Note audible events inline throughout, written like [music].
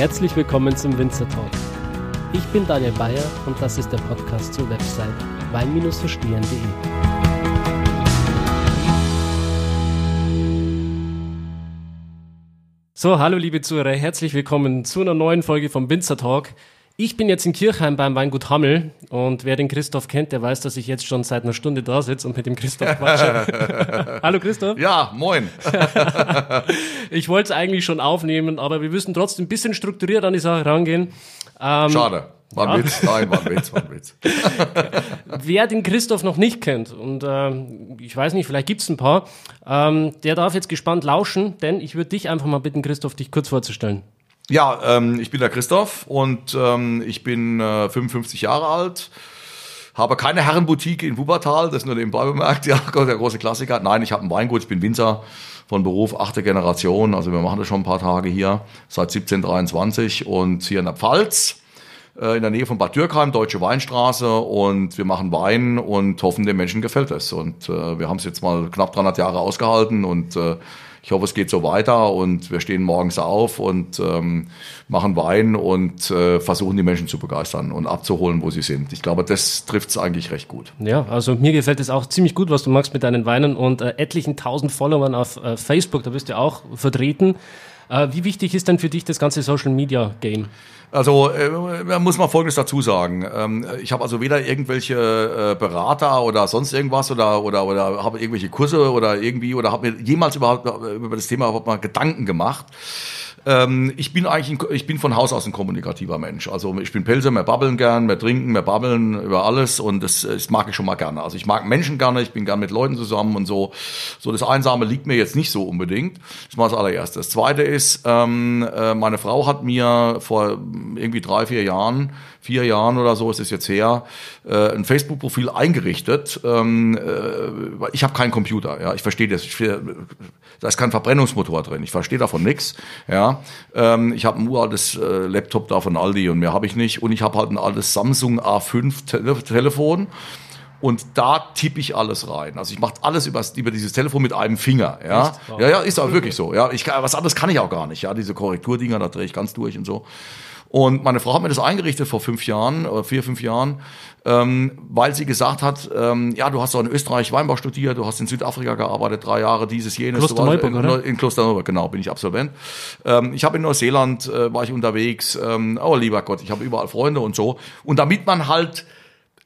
Herzlich willkommen zum Winzer Talk. Ich bin Daniel Bayer und das ist der Podcast zur Website wein-verstehen.de. So, hallo liebe Zuhörer, herzlich willkommen zu einer neuen Folge vom Winzer Talk. Ich bin jetzt in Kirchheim beim Weingut Hammel und wer den Christoph kennt, der weiß, dass ich jetzt schon seit einer Stunde da sitze und mit dem Christoph quatsche. [laughs] Hallo Christoph. Ja, moin. [laughs] ich wollte es eigentlich schon aufnehmen, aber wir müssen trotzdem ein bisschen strukturiert an die Sache rangehen. Ähm, Schade. War ein ja. Witz? Nein, war ein Witz, war ein Witz. [laughs] Wer den Christoph noch nicht kennt, und äh, ich weiß nicht, vielleicht gibt es ein paar, ähm, der darf jetzt gespannt lauschen, denn ich würde dich einfach mal bitten, Christoph, dich kurz vorzustellen. Ja, ähm, ich bin der Christoph und ähm, ich bin äh, 55 Jahre alt. Habe keine Herrenboutique in Wuppertal, das ist nur nebenbei bemerkt, [laughs] ja, der große Klassiker. Nein, ich habe ein Weingut, ich bin Winzer von Beruf, achte Generation. Also wir machen das schon ein paar Tage hier, seit 1723 und hier in der Pfalz äh, in der Nähe von Bad Dürkheim, Deutsche Weinstraße und wir machen Wein und hoffen, den Menschen gefällt es. Und äh, wir haben es jetzt mal knapp 300 Jahre ausgehalten und äh, ich hoffe, es geht so weiter und wir stehen morgens auf und ähm, machen Wein und äh, versuchen die Menschen zu begeistern und abzuholen, wo sie sind. Ich glaube, das trifft es eigentlich recht gut. Ja, also mir gefällt es auch ziemlich gut, was du machst mit deinen Weinen und äh, etlichen tausend Followern auf äh, Facebook, da bist du auch vertreten. Äh, wie wichtig ist denn für dich das ganze Social Media Game? Also äh, muss man Folgendes dazu sagen. Ähm, ich habe also weder irgendwelche äh, Berater oder sonst irgendwas oder oder oder habe irgendwelche Kurse oder irgendwie oder habe mir jemals überhaupt über das Thema überhaupt mal Gedanken gemacht. Ähm, ich bin eigentlich, ein, ich bin von Haus aus ein kommunikativer Mensch. Also ich bin Pilzer, mehr babbeln gern, mehr trinken, mehr babbeln über alles und das, das mag ich schon mal gerne. Also ich mag Menschen gerne, ich bin gern mit Leuten zusammen und so. So das Einsame liegt mir jetzt nicht so unbedingt. Das mal das allererste. Das zweite ist, ähm, äh, meine Frau hat mir vor irgendwie drei, vier Jahren vier Jahren oder so ist es jetzt her, äh, ein Facebook-Profil eingerichtet. Ähm, äh, ich habe keinen Computer, ja, ich verstehe das. Ich, da ist kein Verbrennungsmotor drin. Ich verstehe davon nichts. Ja, ähm, ich habe ein uraltes äh, Laptop da von Aldi und mehr habe ich nicht. Und ich habe halt ein altes Samsung A5 Te Telefon. Und da tippe ich alles rein. Also ich mache alles über, über dieses Telefon mit einem Finger. Ja, ja, ja, ist auch wirklich so. Ja, ich, was anderes kann ich auch gar nicht. Ja, diese Korrekturdinger, da drehe ich ganz durch und so. Und meine Frau hat mir das eingerichtet vor fünf Jahren, oder vier, fünf Jahren, ähm, weil sie gesagt hat, ähm, ja, du hast doch in Österreich Weinbau studiert, du hast in Südafrika gearbeitet, drei Jahre, dieses, jenes. Klosterneuburg, in, in Klosterneuburg, genau, bin ich Absolvent. Ähm, ich habe in Neuseeland, äh, war ich unterwegs, ähm, oh lieber Gott, ich habe überall Freunde und so. Und damit man halt...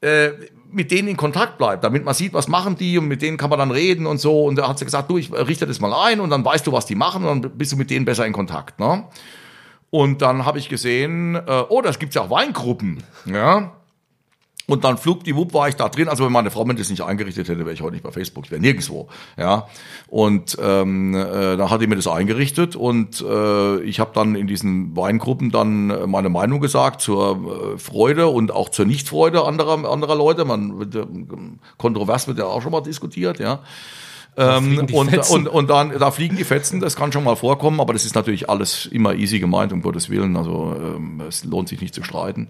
Äh, mit denen in Kontakt bleibt, damit man sieht, was machen die und mit denen kann man dann reden und so. Und da hat sie gesagt, du, ich richte das mal ein und dann weißt du, was die machen und dann bist du mit denen besser in Kontakt. Ne? Und dann habe ich gesehen, äh, oh, das gibt's ja auch Weingruppen. Ja. Und dann flug die Wupp war ich da drin. Also wenn meine Frau mir das nicht eingerichtet hätte, wäre ich heute nicht bei Facebook, ich wäre nirgendwo. Ja. Und ähm, äh, dann hat die mir das eingerichtet und äh, ich habe dann in diesen Weingruppen dann meine Meinung gesagt zur äh, Freude und auch zur Nichtfreude anderer anderer Leute. Man wird, äh, kontrovers wird ja auch schon mal diskutiert, ja. Ähm, und, und, und dann, da fliegen die Fetzen, das kann schon mal vorkommen, aber das ist natürlich alles immer easy gemeint, um Gottes Willen. Also ähm, es lohnt sich nicht zu streiten.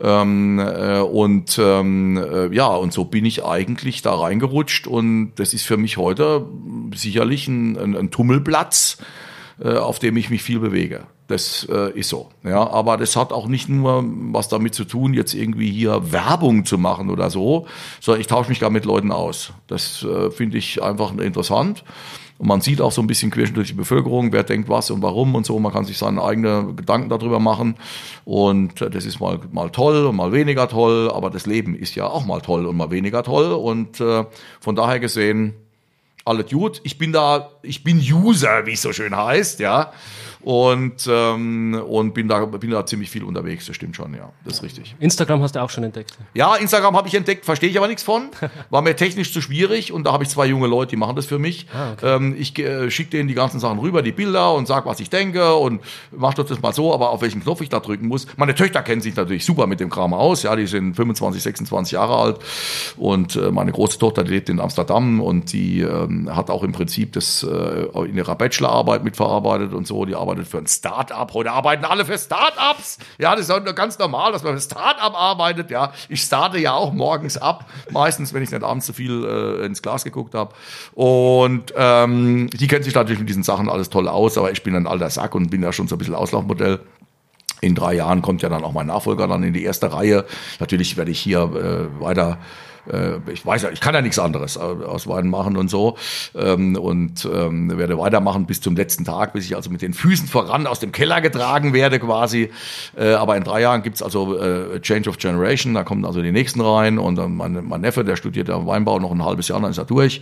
Ähm, äh, und ähm, äh, ja, und so bin ich eigentlich da reingerutscht und das ist für mich heute sicherlich ein, ein, ein Tummelplatz, äh, auf dem ich mich viel bewege. Das äh, ist so. Ja, aber das hat auch nicht nur was damit zu tun, jetzt irgendwie hier Werbung zu machen oder so, sondern ich tausche mich gar mit Leuten aus. Das äh, finde ich einfach interessant. Und man sieht auch so ein bisschen querschen durch die Bevölkerung, wer denkt was und warum und so. Man kann sich seine eigenen Gedanken darüber machen. Und äh, das ist mal, mal toll und mal weniger toll. Aber das Leben ist ja auch mal toll und mal weniger toll. Und äh, von daher gesehen, alles gut. Ich bin da, ich bin User, wie es so schön heißt, ja und, ähm, und bin, da, bin da ziemlich viel unterwegs, das stimmt schon, ja, das ist richtig. Instagram hast du auch schon entdeckt? Ja, Instagram habe ich entdeckt, verstehe ich aber nichts von, [laughs] war mir technisch zu schwierig und da habe ich zwei junge Leute, die machen das für mich. Ah, okay. ähm, ich äh, schicke denen die ganzen Sachen rüber, die Bilder und sag, was ich denke und mach das mal so, aber auf welchen Knopf ich da drücken muss. Meine Töchter kennen sich natürlich super mit dem Kram aus, ja, die sind 25, 26 Jahre alt und äh, meine große Tochter, die lebt in Amsterdam und die ähm, hat auch im Prinzip das äh, in ihrer Bachelorarbeit mitverarbeitet und so, die arbeitet arbeitet für ein Start-up. Heute arbeiten alle für Start-ups. Ja, das ist ganz normal, dass man für Start-up arbeitet. Ja, ich starte ja auch morgens ab. Meistens, wenn ich nicht abends zu viel äh, ins Glas geguckt habe. Und ähm, die kennt sich natürlich mit diesen Sachen alles toll aus, aber ich bin ein alter Sack und bin ja schon so ein bisschen Auslaufmodell. in drei Jahren kommt ja dann auch mein Nachfolger dann in die erste Reihe. Natürlich werde ich hier äh, weiter ich weiß ja, ich kann ja nichts anderes aus Wein machen und so ähm, und ähm, werde weitermachen bis zum letzten Tag, bis ich also mit den Füßen voran aus dem Keller getragen werde quasi. Äh, aber in drei Jahren gibt's also äh, Change of Generation, da kommen also die nächsten rein und mein Neffe, der studiert ja Weinbau noch ein halbes Jahr, dann ist er durch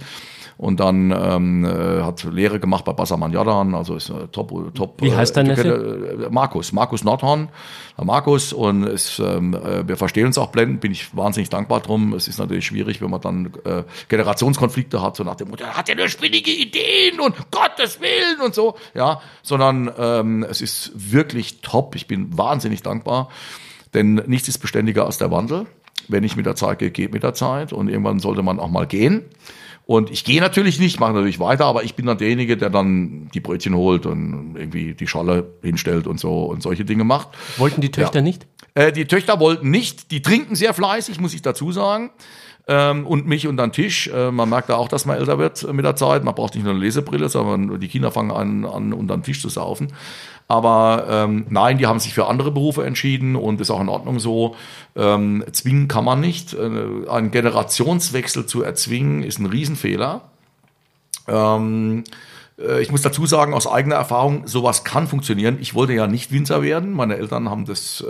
und dann ähm, äh, hat Lehre gemacht bei Bassermann Jordan, also ist äh, top, top. Wie heißt dein Neffe? Äh, Markus, Markus Nordhorn, Markus und es, ähm, äh, wir verstehen uns auch blendend, bin ich wahnsinnig dankbar drum. Es ist natürlich schwierig, wenn man dann äh, Generationskonflikte hat, so nach dem Motto, hat ja nur spinnige Ideen und Gottes Willen und so, ja, sondern ähm, es ist wirklich top. Ich bin wahnsinnig dankbar, denn nichts ist beständiger als der Wandel. Wenn ich mit der Zeit gehe, geht mit der Zeit und irgendwann sollte man auch mal gehen. Und ich gehe natürlich nicht, mache natürlich weiter, aber ich bin dann derjenige, der dann die Brötchen holt und irgendwie die Schale hinstellt und so und solche Dinge macht. Wollten die Töchter ja. nicht? Äh, die Töchter wollten nicht. Die trinken sehr fleißig, muss ich dazu sagen. Ähm, und mich unter den Tisch. Äh, man merkt da auch, dass man älter wird mit der Zeit. Man braucht nicht nur eine Lesebrille, sondern die Kinder fangen an, an unter den Tisch zu saufen. Aber ähm, nein, die haben sich für andere Berufe entschieden und ist auch in Ordnung so. Ähm, zwingen kann man nicht. Äh, einen Generationswechsel zu erzwingen, ist ein Riesenfehler. Ähm, äh, ich muss dazu sagen, aus eigener Erfahrung, sowas kann funktionieren. Ich wollte ja nicht Winzer werden. Meine Eltern haben das äh,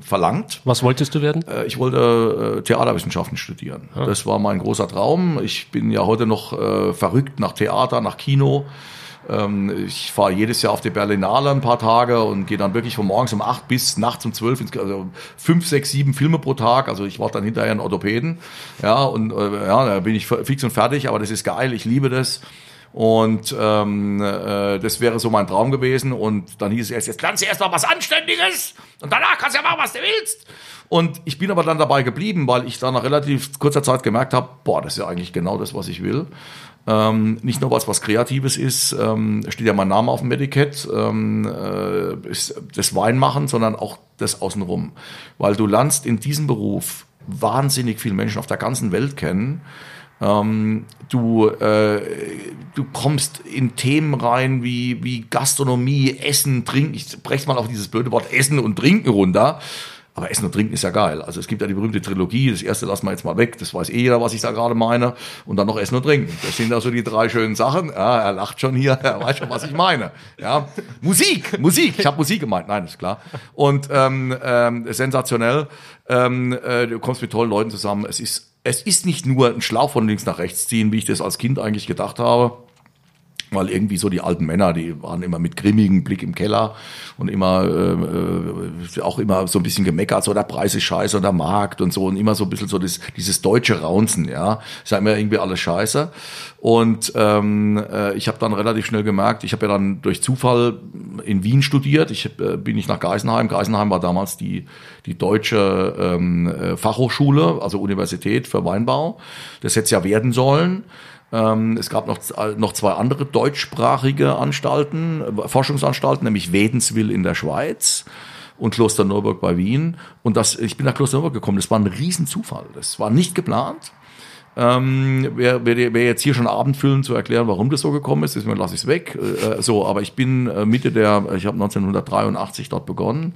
verlangt. Was wolltest du werden? Äh, ich wollte äh, Theaterwissenschaften studieren. Ah. Das war mein großer Traum. Ich bin ja heute noch äh, verrückt nach Theater, nach Kino. Ähm, ich fahre jedes Jahr auf die Berlinale ein paar Tage und gehe dann wirklich von morgens um acht bis nachts um zwölf, also fünf, sechs, sieben Filme pro Tag. Also ich war dann hinterher ein Orthopäden. Ja, und äh, ja, da bin ich fix und fertig, aber das ist geil, ich liebe das. Und ähm, äh, das wäre so mein Traum gewesen. Und dann hieß es erst, jetzt lernst du erst mal was Anständiges und danach kannst du ja machen, was du willst. Und ich bin aber dann dabei geblieben, weil ich dann nach relativ kurzer Zeit gemerkt habe, boah, das ist ja eigentlich genau das, was ich will. Ähm, nicht nur, es was Kreatives ist, ähm, steht ja mein Name auf dem Etikett, ähm, äh, ist das Weinmachen, sondern auch das Außenrum. Weil du lernst in diesem Beruf wahnsinnig viele Menschen auf der ganzen Welt kennen. Ähm, du, äh, du kommst in Themen rein wie, wie Gastronomie, Essen, Trinken. Ich breche mal auf dieses blöde Wort Essen und Trinken runter. Aber Essen und Trinken ist ja geil. Also es gibt ja die berühmte Trilogie, das erste lassen wir jetzt mal weg, das weiß eh jeder, was ich da gerade meine. Und dann noch Essen und Trinken. Das sind also die drei schönen Sachen. Ja, er lacht schon hier, [laughs] er weiß schon, was ich meine. Ja, Musik, Musik, ich habe Musik gemeint, nein, ist klar. Und ähm, ähm, sensationell, ähm, äh, du kommst mit tollen Leuten zusammen. Es ist, es ist nicht nur ein Schlauch von links nach rechts ziehen, wie ich das als Kind eigentlich gedacht habe weil irgendwie so die alten Männer, die waren immer mit grimmigem Blick im Keller und immer äh, auch immer so ein bisschen gemeckert, so der Preis ist scheiße und der Markt und so und immer so ein bisschen so das, dieses deutsche Raunzen, ja, ist ja immer irgendwie alles scheiße. Und ähm, äh, ich habe dann relativ schnell gemerkt, ich habe ja dann durch Zufall in Wien studiert, ich äh, bin nicht nach Geisenheim, Geisenheim war damals die die deutsche ähm, äh, Fachhochschule, also Universität für Weinbau. Das hätte es ja werden sollen. Ähm, es gab noch, noch zwei andere deutschsprachige Anstalten, Forschungsanstalten, nämlich Wädenswil in der Schweiz und Kloster Nürburg bei Wien. Und das, ich bin nach Kloster Nürburg gekommen. Das war ein Riesenzufall. Das war nicht geplant. Ähm, wer, wer, wer jetzt hier schon Abend füllen zu erklären, warum das so gekommen ist, deswegen lasse ich es weg. Äh, so, aber ich bin äh, Mitte der, ich habe 1983 dort begonnen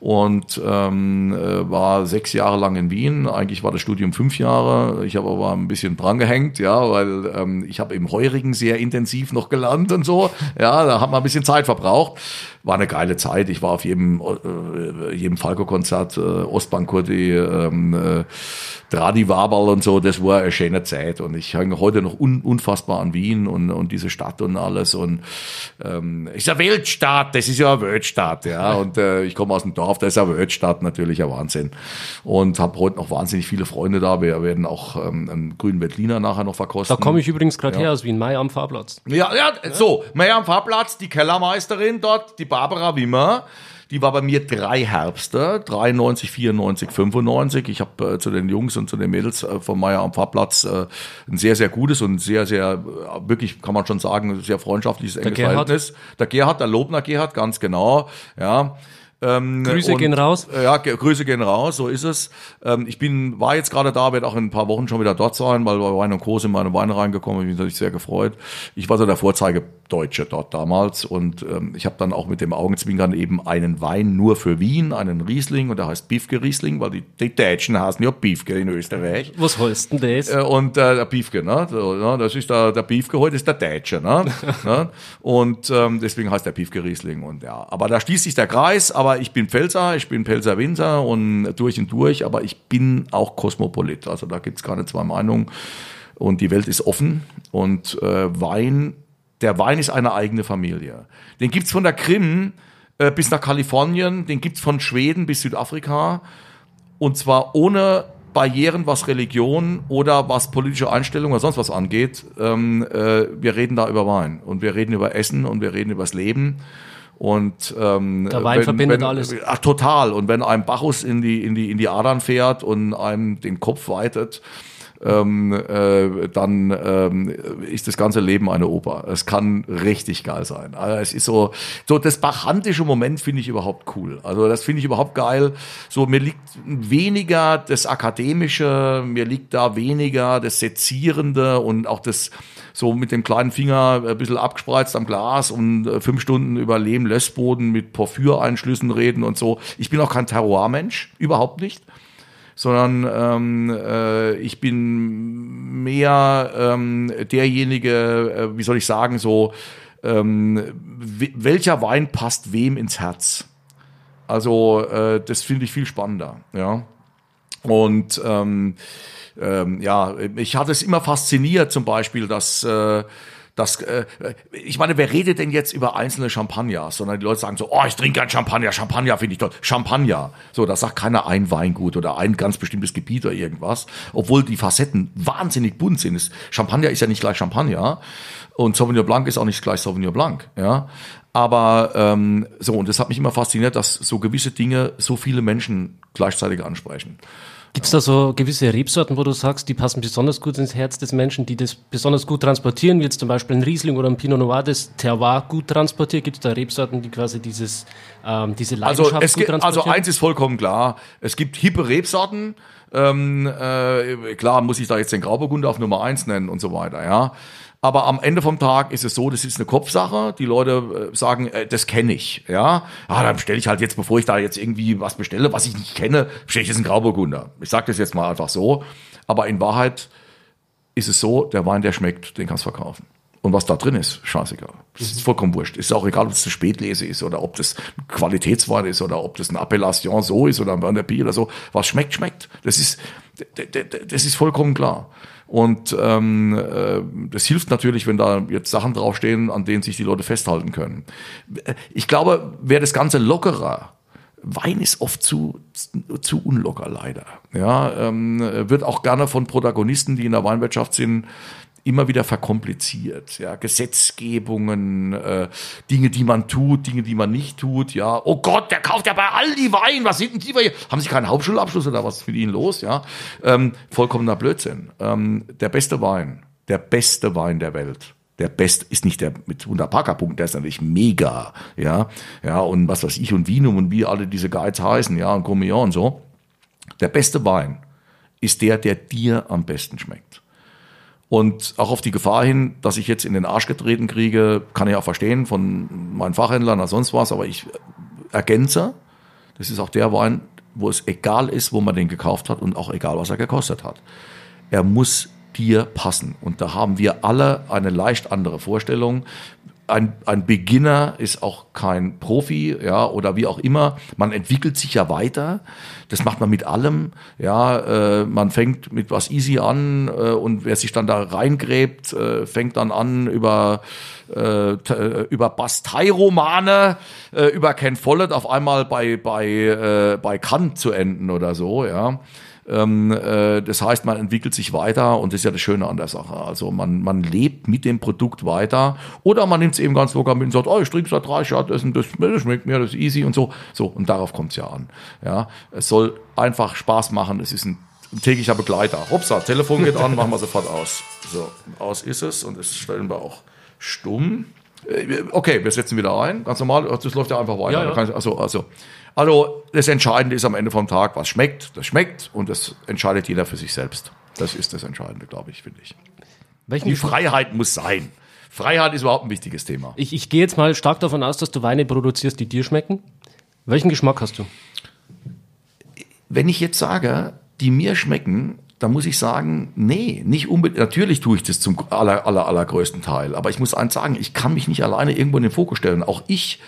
und ähm, äh, war sechs Jahre lang in Wien. Eigentlich war das Studium fünf Jahre. Ich habe aber ein bisschen drangehängt, ja, weil ähm, ich habe im Heurigen sehr intensiv noch gelernt und so. Ja, da hat man ein bisschen Zeit verbraucht. War eine geile Zeit. Ich war auf jedem, äh, jedem Falco-Konzert, äh, Ostbankurti, ähm, äh, Dradi Wabal und so, das war eine schöne Zeit. Und ich hänge heute noch un, unfassbar an Wien und, und diese Stadt und alles. Und ähm, ist eine Weltstadt, das ist ja eine Weltstadt, ja. Und äh, ich komme aus dem Dorf, das ist eine Weltstadt, natürlich ein Wahnsinn. Und habe heute noch wahnsinnig viele Freunde da. Wir werden auch ähm, einen grünen Berliner nachher noch verkosten. Da komme ich übrigens gerade ja. her aus Wien, Mai am Fahrplatz. Ja, ja, so, Mai am Fahrplatz, die Kellermeisterin dort, die Barbara Wimmer. Die war bei mir drei Herbste, 93, 94, 95. Ich habe äh, zu den Jungs und zu den Mädels äh, vom Meier am Fahrplatz äh, ein sehr, sehr gutes und sehr, sehr, äh, wirklich kann man schon sagen, sehr freundschaftliches, enges der Verhältnis. Der Gerhard, der Lobner Gerhard, ganz genau, ja. Ähm, Grüße und, gehen raus. Äh, ja, Grüße gehen raus, so ist es. Ähm, ich bin, war jetzt gerade da, werde auch in ein paar Wochen schon wieder dort sein, weil bei Wein und Co. sind meine Weine reingekommen, ich bin natürlich sehr gefreut. Ich war so der Vorzeige Deutsche dort damals. Und ähm, ich habe dann auch mit dem Augenzwinkern eben einen Wein nur für Wien, einen Riesling, und der heißt Biefke Riesling, weil die, die Deutschen heißen ja Biefke in Österreich. Was heißt denn das? Äh, und äh, der Biefke, ne? Ne? Das ist der, der Biefke heute ist der Deutsche, ne? [laughs] ne? Und ähm, deswegen heißt der Biefke Riesling. Und ja, aber da schließt sich der Kreis, aber ich bin Pfälzer, ich bin Pfälzer Winzer und durch und durch, aber ich bin auch Kosmopolit. Also da gibt's keine zwei Meinungen. Und die Welt ist offen und äh, Wein der Wein ist eine eigene Familie. Den gibt's von der Krim äh, bis nach Kalifornien, den gibt's von Schweden bis Südafrika. Und zwar ohne Barrieren, was Religion oder was politische Einstellung oder sonst was angeht. Ähm, äh, wir reden da über Wein und wir reden über Essen und wir reden über das Leben. Und ähm, der Wein wenn, verbindet wenn, alles. Ach, total. Und wenn einem Bacchus in die, in die, in die Adern fährt und einem den Kopf weitet, ähm, äh, dann ähm, ist das ganze Leben eine Oper. Es kann richtig geil sein. Also es ist so, so das bachantische Moment finde ich überhaupt cool. Also das finde ich überhaupt geil. So mir liegt weniger das akademische, mir liegt da weniger das sezierende und auch das so mit dem kleinen Finger ein bisschen abgespreizt am Glas und äh, fünf Stunden über Lehm-Lössboden mit Porphyreinschlüssen reden und so. Ich bin auch kein Terroir-Mensch, überhaupt nicht sondern ähm, äh, ich bin mehr ähm, derjenige, äh, wie soll ich sagen, so ähm, welcher Wein passt wem ins Herz. Also äh, das finde ich viel spannender, ja. Und ähm, ähm, ja, mich hat es immer fasziniert, zum Beispiel, dass äh, das, äh, ich meine, wer redet denn jetzt über einzelne Champagner? Sondern die Leute sagen so, oh, ich trinke ein Champagner, Champagner finde ich toll. Champagner. So, das sagt keiner ein Weingut oder ein ganz bestimmtes Gebiet oder irgendwas. Obwohl die Facetten wahnsinnig bunt sind. Champagner ist ja nicht gleich Champagner. Und Sauvignon Blanc ist auch nicht gleich Sauvignon Blanc. Ja. Aber ähm, so, und das hat mich immer fasziniert, dass so gewisse Dinge so viele Menschen gleichzeitig ansprechen. Gibt es da so gewisse Rebsorten, wo du sagst, die passen besonders gut ins Herz des Menschen, die das besonders gut transportieren, wie jetzt zum Beispiel ein Riesling oder ein Pinot Noir, das Terroir gut transportiert? Gibt es da Rebsorten, die quasi dieses, ähm, diese Leidenschaft also es gut gibt, Also eins ist vollkommen klar, es gibt hippe Rebsorten, ähm, äh, klar muss ich da jetzt den Grauburgunder auf Nummer eins nennen und so weiter, ja. Aber am Ende vom Tag ist es so, das ist eine Kopfsache. Die Leute äh, sagen, äh, das kenne ich. Ja, ah, dann bestelle ich halt jetzt, bevor ich da jetzt irgendwie was bestelle, was ich nicht kenne, bestelle ich jetzt einen Grauburgunder. Ich sage das jetzt mal einfach so. Aber in Wahrheit ist es so, der Wein, der schmeckt, den kannst du verkaufen. Und was da drin ist, scheißegal. Das ist vollkommen wurscht. Ist auch egal, ob es eine Spätlese ist oder ob das Qualitätswein ist oder ob das eine Appellation so ist oder ein Berner Bier oder so. Was schmeckt, schmeckt. Das ist, das ist vollkommen klar. Und ähm, äh, das hilft natürlich, wenn da jetzt Sachen draufstehen, an denen sich die Leute festhalten können. Ich glaube, wäre das Ganze lockerer, Wein ist oft zu, zu unlocker, leider. Ja, ähm, wird auch gerne von Protagonisten, die in der Weinwirtschaft sind, immer wieder verkompliziert. Ja, Gesetzgebungen, äh, Dinge, die man tut, Dinge, die man nicht tut. Ja, oh Gott, der kauft ja bei Aldi Wein. Was sind denn die? Haben Sie keinen Hauptschulabschluss oder was für Ihnen los? Ja, ähm, vollkommener Blödsinn. Ähm, der beste Wein, der beste Wein der Welt. Der Best ist nicht der mit 100 Parkerpunkten, der ist natürlich mega, ja, ja, und was weiß ich, und Vinum und wie alle diese Guides heißen, ja, und Gourmillon und so. Der beste Wein ist der, der dir am besten schmeckt. Und auch auf die Gefahr hin, dass ich jetzt in den Arsch getreten kriege, kann ich auch verstehen von meinen Fachhändlern oder sonst was, aber ich ergänze, das ist auch der Wein, wo es egal ist, wo man den gekauft hat und auch egal, was er gekostet hat. Er muss dir passen. Und da haben wir alle eine leicht andere Vorstellung ein, ein Beginner ist auch kein Profi, ja, oder wie auch immer. Man entwickelt sich ja weiter. Das macht man mit allem. Ja, äh, man fängt mit was easy an äh, und wer sich dann da reingräbt, äh, fängt dann an über äh, äh über Bastei-Romane, äh, über Ken Follett auf einmal bei bei äh, bei Kant zu enden oder so, ja. Ähm, äh, das heißt, man entwickelt sich weiter und das ist ja das Schöne an der Sache. Also man, man lebt mit dem Produkt weiter oder man nimmt es eben ganz locker mit und sagt, oh, ich trinke seit drei Jahren, das, das, das schmeckt mir, das ist easy und so. So, und darauf kommt es ja an. Ja, es soll einfach Spaß machen. Es ist ein täglicher Begleiter. Hopsa, Telefon geht an, machen wir sofort aus. So, aus ist es und das stellen wir auch stumm. Äh, okay, wir setzen wieder ein, ganz normal. Das läuft ja einfach weiter. Ja, ja. Also, also also das Entscheidende ist am Ende vom Tag, was schmeckt, das schmeckt und das entscheidet jeder für sich selbst. Das ist das Entscheidende, glaube ich, finde ich. Welchen Die Freiheit muss sein. Freiheit ist überhaupt ein wichtiges Thema. Ich, ich gehe jetzt mal stark davon aus, dass du Weine produzierst, die dir schmecken. Welchen Geschmack hast du? Wenn ich jetzt sage, die mir schmecken, dann muss ich sagen, nee, nicht unbedingt. Natürlich tue ich das zum aller, aller, allergrößten Teil. Aber ich muss eins sagen, ich kann mich nicht alleine irgendwo in den Fokus stellen. Auch ich,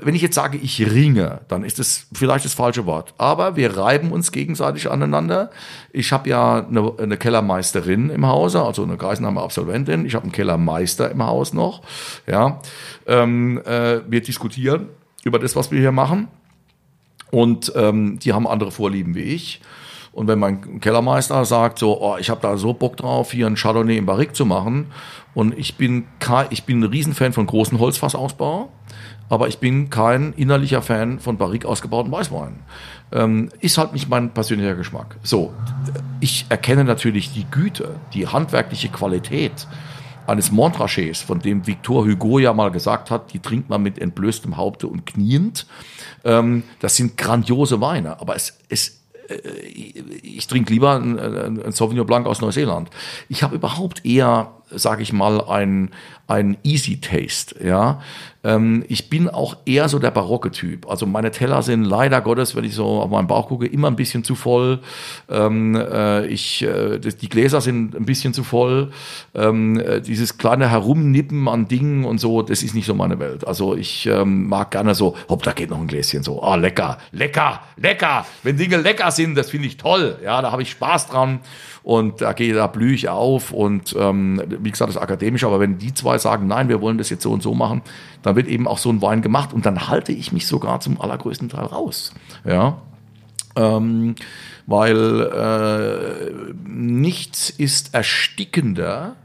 wenn ich jetzt sage, ich ringe, dann ist das vielleicht das falsche Wort. Aber wir reiben uns gegenseitig aneinander. Ich habe ja eine, eine Kellermeisterin im Hause, also eine Geisenheimer Absolventin. Ich habe einen Kellermeister im Haus noch. Ja, ähm, äh, wir diskutieren über das, was wir hier machen. Und ähm, die haben andere Vorlieben wie ich. Und wenn mein Kellermeister sagt, so, oh, ich habe da so Bock drauf, hier ein Chardonnay im Barrique zu machen, und ich bin, ich bin ein Riesenfan von großen Holzfassausbau, aber ich bin kein innerlicher Fan von Barrique ausgebauten Weißwein. Ähm, ist halt nicht mein persönlicher Geschmack. So, ich erkenne natürlich die Güte, die handwerkliche Qualität eines Montrachets, von dem Victor Hugo ja mal gesagt hat, die trinkt man mit entblößtem Haupte und kniend. Ähm, das sind grandiose Weine, aber es, es ich trinke lieber ein Sauvignon Blanc aus Neuseeland. Ich habe überhaupt eher, sage ich mal, ein, ein Easy Taste. Ja, ähm, ich bin auch eher so der barocke Typ. Also meine Teller sind leider Gottes, wenn ich so auf meinen Bauch gucke, immer ein bisschen zu voll. Ähm, äh, ich, äh, die Gläser sind ein bisschen zu voll. Ähm, äh, dieses kleine Herumnippen an Dingen und so, das ist nicht so meine Welt. Also ich ähm, mag gerne so, hopp, da geht noch ein Gläschen so. Ah, lecker, lecker, lecker. Wenn Dinge lecker sind, das finde ich toll. Ja, da habe ich Spaß dran und da gehe, da blühe ich auf und ähm, wie gesagt, das ist akademisch, aber wenn die zwei sagen, nein, wir wollen das jetzt so und so machen, dann wird eben auch so ein Wein gemacht und dann halte ich mich sogar zum allergrößten Teil raus. Ja. Ähm, weil äh, nichts ist erstickender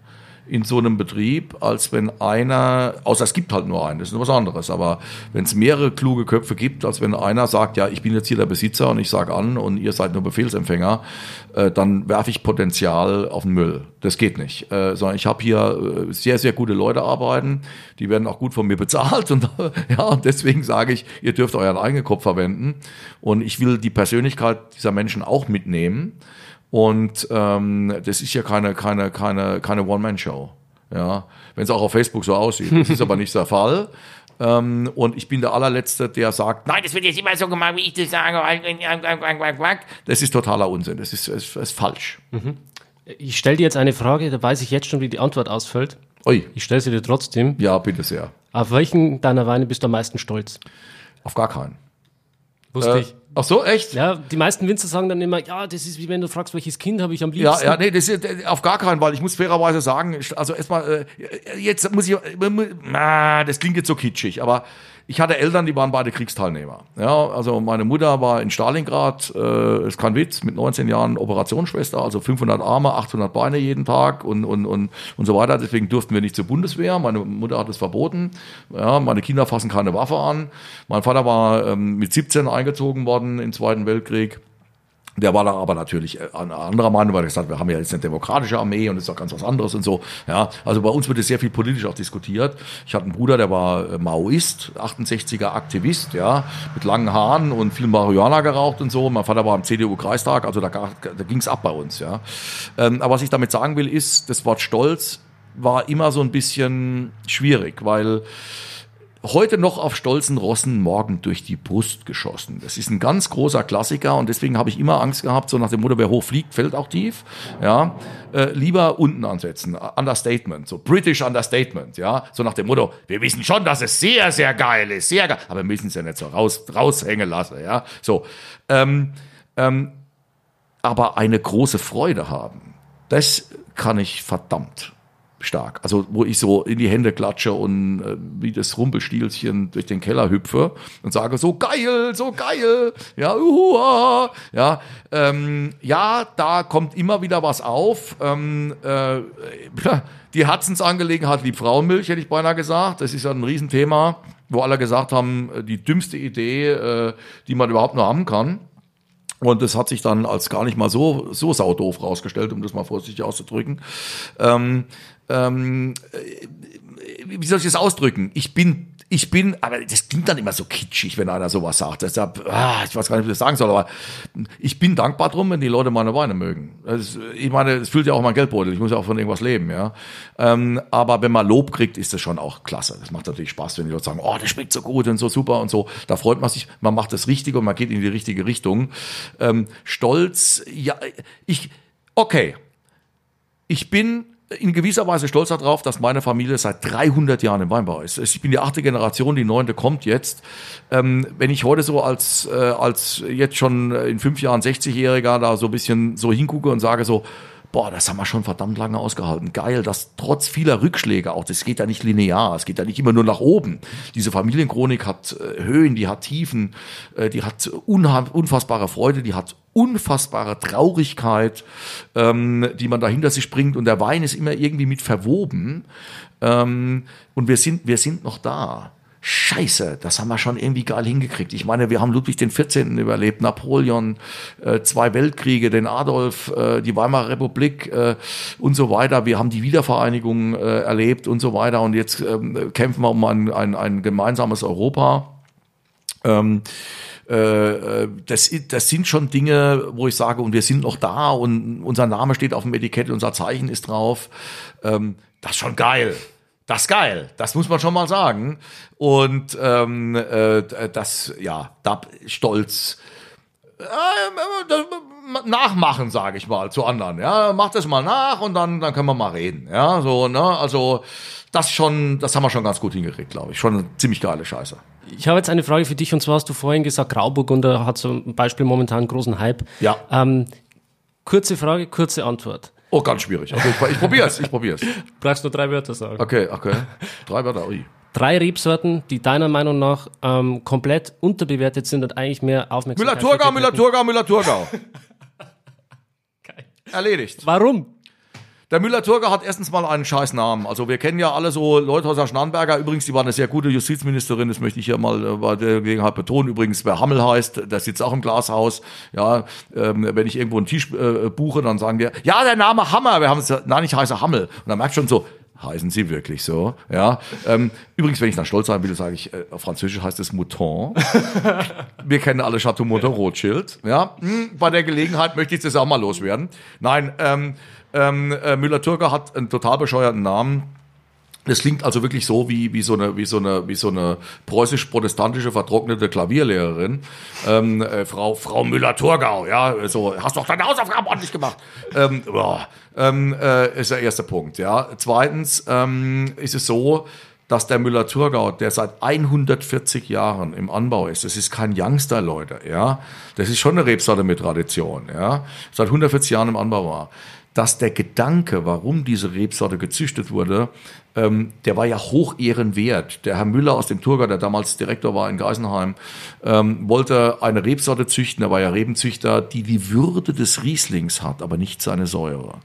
in so einem Betrieb, als wenn einer, außer es gibt halt nur einen, das ist was anderes, aber wenn es mehrere kluge Köpfe gibt, als wenn einer sagt, ja, ich bin jetzt hier der Besitzer und ich sage an und ihr seid nur Befehlsempfänger, äh, dann werfe ich Potenzial auf den Müll. Das geht nicht. Äh, sondern ich habe hier äh, sehr, sehr gute Leute arbeiten, die werden auch gut von mir [laughs] bezahlt und ja, und deswegen sage ich, ihr dürft euren eigenen Kopf verwenden und ich will die Persönlichkeit dieser Menschen auch mitnehmen. Und ähm, das ist ja keine, keine, keine, keine One-Man-Show. Ja, wenn es auch auf Facebook so aussieht. Das ist aber nicht der Fall. Ähm, und ich bin der allerletzte, der sagt, nein, das wird jetzt immer so gemacht, wie ich das sage. Das ist totaler Unsinn. Das ist, das ist falsch. Mhm. Ich stelle dir jetzt eine Frage, da weiß ich jetzt schon, wie die Antwort ausfällt. Ui. Ich stelle sie dir trotzdem. Ja, bitte sehr. Auf welchen deiner Weine bist du am meisten stolz? Auf gar keinen. Wusste äh, ich. Ach so, echt? Ja, die meisten Winzer sagen dann immer, ja, das ist wie wenn du fragst, welches Kind habe ich am liebsten. Ja, ja, nee, das ist äh, auf gar keinen, weil ich muss fairerweise sagen, also erstmal, äh, jetzt muss ich, äh, das klingt jetzt so kitschig, aber ich hatte Eltern, die waren beide Kriegsteilnehmer. Ja, also meine Mutter war in Stalingrad, äh, ist kein Witz, mit 19 Jahren Operationsschwester, also 500 Arme, 800 Beine jeden Tag und, und, und, und so weiter. Deswegen durften wir nicht zur Bundeswehr. Meine Mutter hat es verboten. Ja, meine Kinder fassen keine Waffe an. Mein Vater war ähm, mit 17 eingezogen worden im Zweiten Weltkrieg. Der war da aber natürlich äh, ein anderer Meinung, weil er gesagt, wir haben ja jetzt eine demokratische Armee und ist doch ganz was anderes und so. Ja, also bei uns wird es sehr viel politisch auch diskutiert. Ich hatte einen Bruder, der war äh, Maoist, 68er Aktivist, ja, mit langen Haaren und viel Marihuana geraucht und so. Mein Vater war im CDU-Kreistag, also da, da ging es ab bei uns, ja. Ähm, aber was ich damit sagen will, ist, das Wort Stolz war immer so ein bisschen schwierig, weil heute noch auf stolzen Rossen morgen durch die Brust geschossen. Das ist ein ganz großer Klassiker und deswegen habe ich immer Angst gehabt, so nach dem Motto, wer hoch fliegt, fällt auch tief. Ja, äh, lieber unten ansetzen, Understatement, so British Understatement, ja, so nach dem Motto, wir wissen schon, dass es sehr, sehr geil ist, sehr geil, aber wir müssen es ja nicht so raus, raushängen lassen, ja, so. Ähm, ähm, aber eine große Freude haben, das kann ich verdammt stark. Also wo ich so in die Hände klatsche und äh, wie das Rumpelstielchen durch den Keller hüpfe und sage, so geil, so geil, ja, uhuha, ja, ähm, ja, da kommt immer wieder was auf. Ähm, äh, [laughs] die Herzensangelegenheit liebt Frauenmilch, hätte ich beinahe gesagt. Das ist ja ein Riesenthema, wo alle gesagt haben, äh, die dümmste Idee, äh, die man überhaupt nur haben kann. Und das hat sich dann als gar nicht mal so, so saudoof rausgestellt, um das mal vorsichtig auszudrücken. Ähm, ähm, wie soll ich das ausdrücken? Ich bin ich bin, aber das klingt dann immer so kitschig, wenn einer sowas sagt. Deshalb, ah, ich weiß gar nicht, wie ich das sagen soll, aber ich bin dankbar drum, wenn die Leute meine Weine mögen. Das, ich meine, es füllt ja auch mein Geldbeutel. Ich muss ja auch von irgendwas leben, ja. Ähm, aber wenn man Lob kriegt, ist das schon auch klasse. Das macht natürlich Spaß, wenn die Leute sagen, oh, das schmeckt so gut und so super und so. Da freut man sich, man macht das Richtige und man geht in die richtige Richtung. Ähm, Stolz, ja, ich, okay. Ich bin in gewisser Weise stolz darauf, dass meine Familie seit 300 Jahren im Weinbau ist. Ich bin die achte Generation, die neunte kommt jetzt. Ähm, wenn ich heute so als, äh, als jetzt schon in fünf Jahren 60-Jähriger da so ein bisschen so hingucke und sage so, boah, das haben wir schon verdammt lange ausgehalten. Geil, dass trotz vieler Rückschläge auch, das geht ja nicht linear, es geht ja nicht immer nur nach oben. Diese Familienchronik hat äh, Höhen, die hat Tiefen, äh, die hat unfassbare Freude, die hat unfassbare Traurigkeit, ähm, die man da hinter sich bringt. Und der Wein ist immer irgendwie mit verwoben. Ähm, und wir sind, wir sind noch da. Scheiße, das haben wir schon irgendwie geil hingekriegt. Ich meine, wir haben Ludwig den 14. überlebt, Napoleon, äh, zwei Weltkriege, den Adolf, äh, die Weimarer Republik äh, und so weiter. Wir haben die Wiedervereinigung erlebt und so weiter. Und jetzt ähm, kämpfen wir um ein, ein, ein gemeinsames Europa. Ähm, äh, äh, das, das sind schon Dinge, wo ich sage, und wir sind noch da und unser Name steht auf dem Etikett, unser Zeichen ist drauf. Ähm, das ist schon geil. Das ist geil, das muss man schon mal sagen. Und ähm, äh, das, ja, da stolz. Äh, das, nachmachen, sage ich mal, zu anderen. Ja, mach das mal nach und dann, dann können wir mal reden. Ja, so, ne, also das schon, das haben wir schon ganz gut hingekriegt, glaube ich. Schon eine ziemlich geile Scheiße. Ich habe jetzt eine Frage für dich und zwar hast du vorhin gesagt, Grauburgunder hat zum Beispiel momentan einen großen Hype. Ja. Ähm, kurze Frage, kurze Antwort. Oh, ganz schwierig. Also ich, ich probiere es, ich probiere es. [laughs] Brauchst nur drei Wörter sagen. Okay, okay. Drei Wörter, ui. Drei Rebsorten, die deiner Meinung nach ähm, komplett unterbewertet sind und eigentlich mehr Aufmerksamkeit Müller-Thurgau, Müller-Thurgau, Müller-Thurgau. Erledigt. Warum? Der Müller-Thurgau hat erstens mal einen scheiß Namen. Also wir kennen ja alle so Leuthäuser Schnarrenberger. Übrigens, die war eine sehr gute Justizministerin, das möchte ich hier mal äh, bei der Gelegenheit betonen. Übrigens, wer Hammel heißt, der sitzt auch im Glashaus. Ja, ähm, wenn ich irgendwo einen Tisch äh, buche, dann sagen wir, ja, der Name Hammer, wir haben es, nein, ich heiße Hammel. Und dann merkt schon so, heißen sie wirklich so. Ja. Ähm, übrigens, wenn ich dann stolz sein will, sage ich, äh, auf Französisch heißt es Mouton. [laughs] Wir kennen alle Chateau Mouton Rothschild. Ja. Hm, bei der Gelegenheit möchte ich das auch mal loswerden. Nein, ähm, ähm, äh, Müller-Türker hat einen total bescheuerten Namen. Das klingt also wirklich so wie, wie so eine, so eine, so eine preußisch-protestantische vertrocknete Klavierlehrerin. Ähm, äh, Frau, Frau Müller-Thurgau, ja, so, hast doch deine Hausaufgaben ordentlich gemacht. Ähm, boah, ähm, äh, ist der erste Punkt, ja. Zweitens, ähm, ist es so, dass der Müller-Thurgau, der seit 140 Jahren im Anbau ist, das ist kein Youngster, Leute, ja. Das ist schon eine Rebsorte mit Tradition, ja. Seit 140 Jahren im Anbau war dass der Gedanke, warum diese Rebsorte gezüchtet wurde, ähm, der war ja hoch ehrenwert. Der Herr Müller aus dem Thurgau, der damals Direktor war in Geisenheim, ähm, wollte eine Rebsorte züchten, er war ja Rebenzüchter, die die Würde des Rieslings hat, aber nicht seine Säure.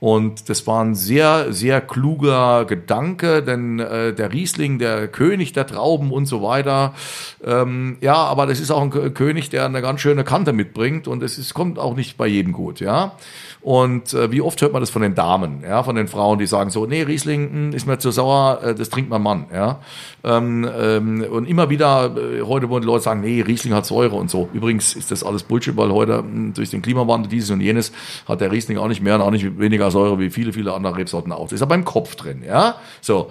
Und das war ein sehr, sehr kluger Gedanke, denn äh, der Riesling, der König der Trauben und so weiter, ähm, ja, aber das ist auch ein König, der eine ganz schöne Kante mitbringt und es ist, kommt auch nicht bei jedem gut, ja. Und äh, wie oft hört man das von den Damen, ja, von den Frauen, die sagen so, nee, Riesling mh, hm, ist mir zu sauer, äh, das trinkt mein Mann, ja. Ähm, ähm, und immer wieder, äh, heute wollen Leute sagen, nee, Riesling hat Säure und so. Übrigens ist das alles Bullshit, weil heute mh, hm, durch den Klimawandel dieses und jenes hat der Riesling auch nicht mehr und auch nicht weniger Säure wie viele, viele andere Rebsorten auch. Das ist aber im Kopf drin, ja. So.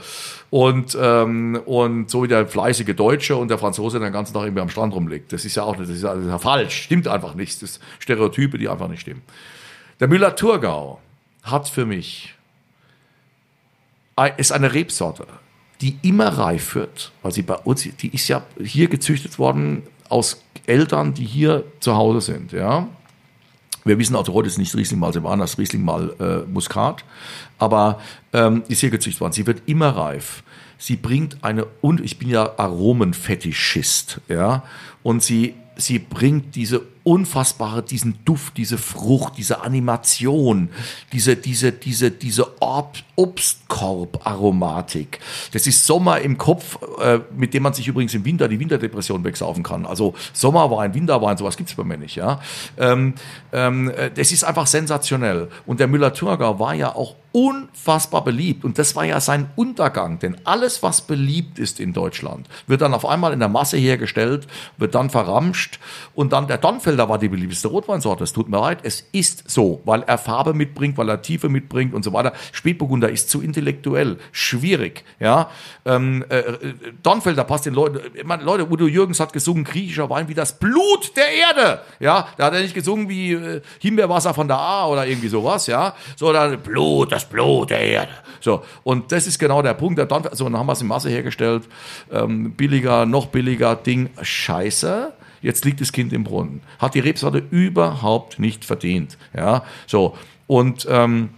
Und, ähm, und so wie der fleißige Deutsche und der Franzose den ganzen Tag irgendwie am Strand rumliegt. Das ist ja auch das ist das ist ja falsch. Stimmt einfach nicht. Das sind Stereotype, die einfach nicht stimmen. Der Müller-Thurgau hat für mich, ist eine Rebsorte, die immer reif wird, weil sie bei uns, die ist ja hier gezüchtet worden aus Eltern, die hier zu Hause sind, ja. Wir wissen also heute ist nicht Riesling mal Silvaner, Riesling mal äh, Muskat, aber ähm, ist hier gezüchtet worden. Sie wird immer reif. Sie bringt eine, und ich bin ja Aromenfetischist, ja, und sie, sie bringt diese unfassbare, diesen Duft, diese Frucht, diese Animation, diese, diese, diese, diese Ob Obstkorb-Aromatik. Das ist Sommer im Kopf, äh, mit dem man sich übrigens im Winter die Winterdepression wegsaufen kann. Also Sommerwein, Winterwein, sowas gibt's bei mir nicht. Ja? Ähm, ähm, äh, das ist einfach sensationell. Und der Müller-Thurgau war ja auch unfassbar beliebt. Und das war ja sein Untergang. Denn alles, was beliebt ist in Deutschland, wird dann auf einmal in der Masse hergestellt, wird dann verramscht. Und dann der Dornfelder war die beliebteste Rotweinsorte. Es tut mir leid, es ist so, weil er Farbe mitbringt, weil er Tiefe mitbringt und so weiter. Spätburgunder ist zu intellektuell, schwierig. Ja, ähm, äh, äh Dornfelder passt den Leuten. Meine, Leute, Udo Jürgens hat gesungen, griechischer Wein wie das Blut der Erde. Ja, da hat er nicht gesungen wie äh, Himbeerwasser von der A oder irgendwie sowas. Ja, sondern Blut, das Blut der Erde. So, und das ist genau der Punkt. Der Don so, dann haben wir es in Masse hergestellt. Ähm, billiger, noch billiger Ding. Scheiße. Jetzt liegt das Kind im Brunnen. Hat die Rebsorte überhaupt nicht verdient. Ja, so. Und, ähm,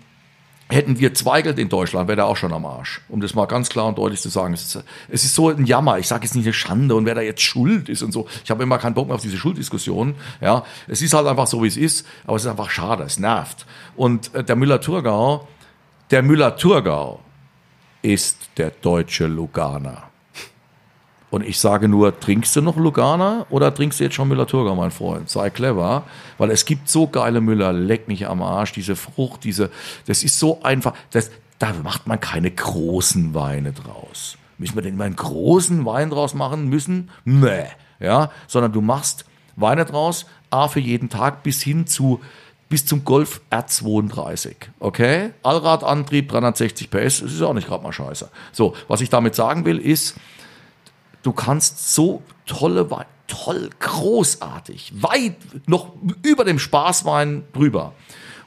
Hätten wir Zweigelt in Deutschland, wäre der auch schon am Arsch. Um das mal ganz klar und deutlich zu sagen. Es ist, es ist so ein Jammer. Ich sage jetzt nicht eine Schande und wer da jetzt schuld ist und so. Ich habe immer keinen Bock mehr auf diese Schulddiskussion. Ja, es ist halt einfach so, wie es ist. Aber es ist einfach schade. Es nervt. Und äh, der Müller-Thurgau, der Müller-Thurgau ist der deutsche Lugana. Und ich sage nur, trinkst du noch Lugana oder trinkst du jetzt schon Müller-Thurgau, mein Freund? Sei clever, weil es gibt so geile Müller, leck mich am Arsch, diese Frucht, diese, das ist so einfach, das, da macht man keine großen Weine draus. Müssen wir denn immer einen großen Wein draus machen müssen? Nee, ja, sondern du machst Weine draus, A für jeden Tag bis hin zu bis zum Golf R32. Okay? Allradantrieb, 360 PS, das ist auch nicht gerade mal scheiße. So, was ich damit sagen will, ist, du kannst so tolle Weine, toll, großartig, weit noch über dem Spaßwein drüber.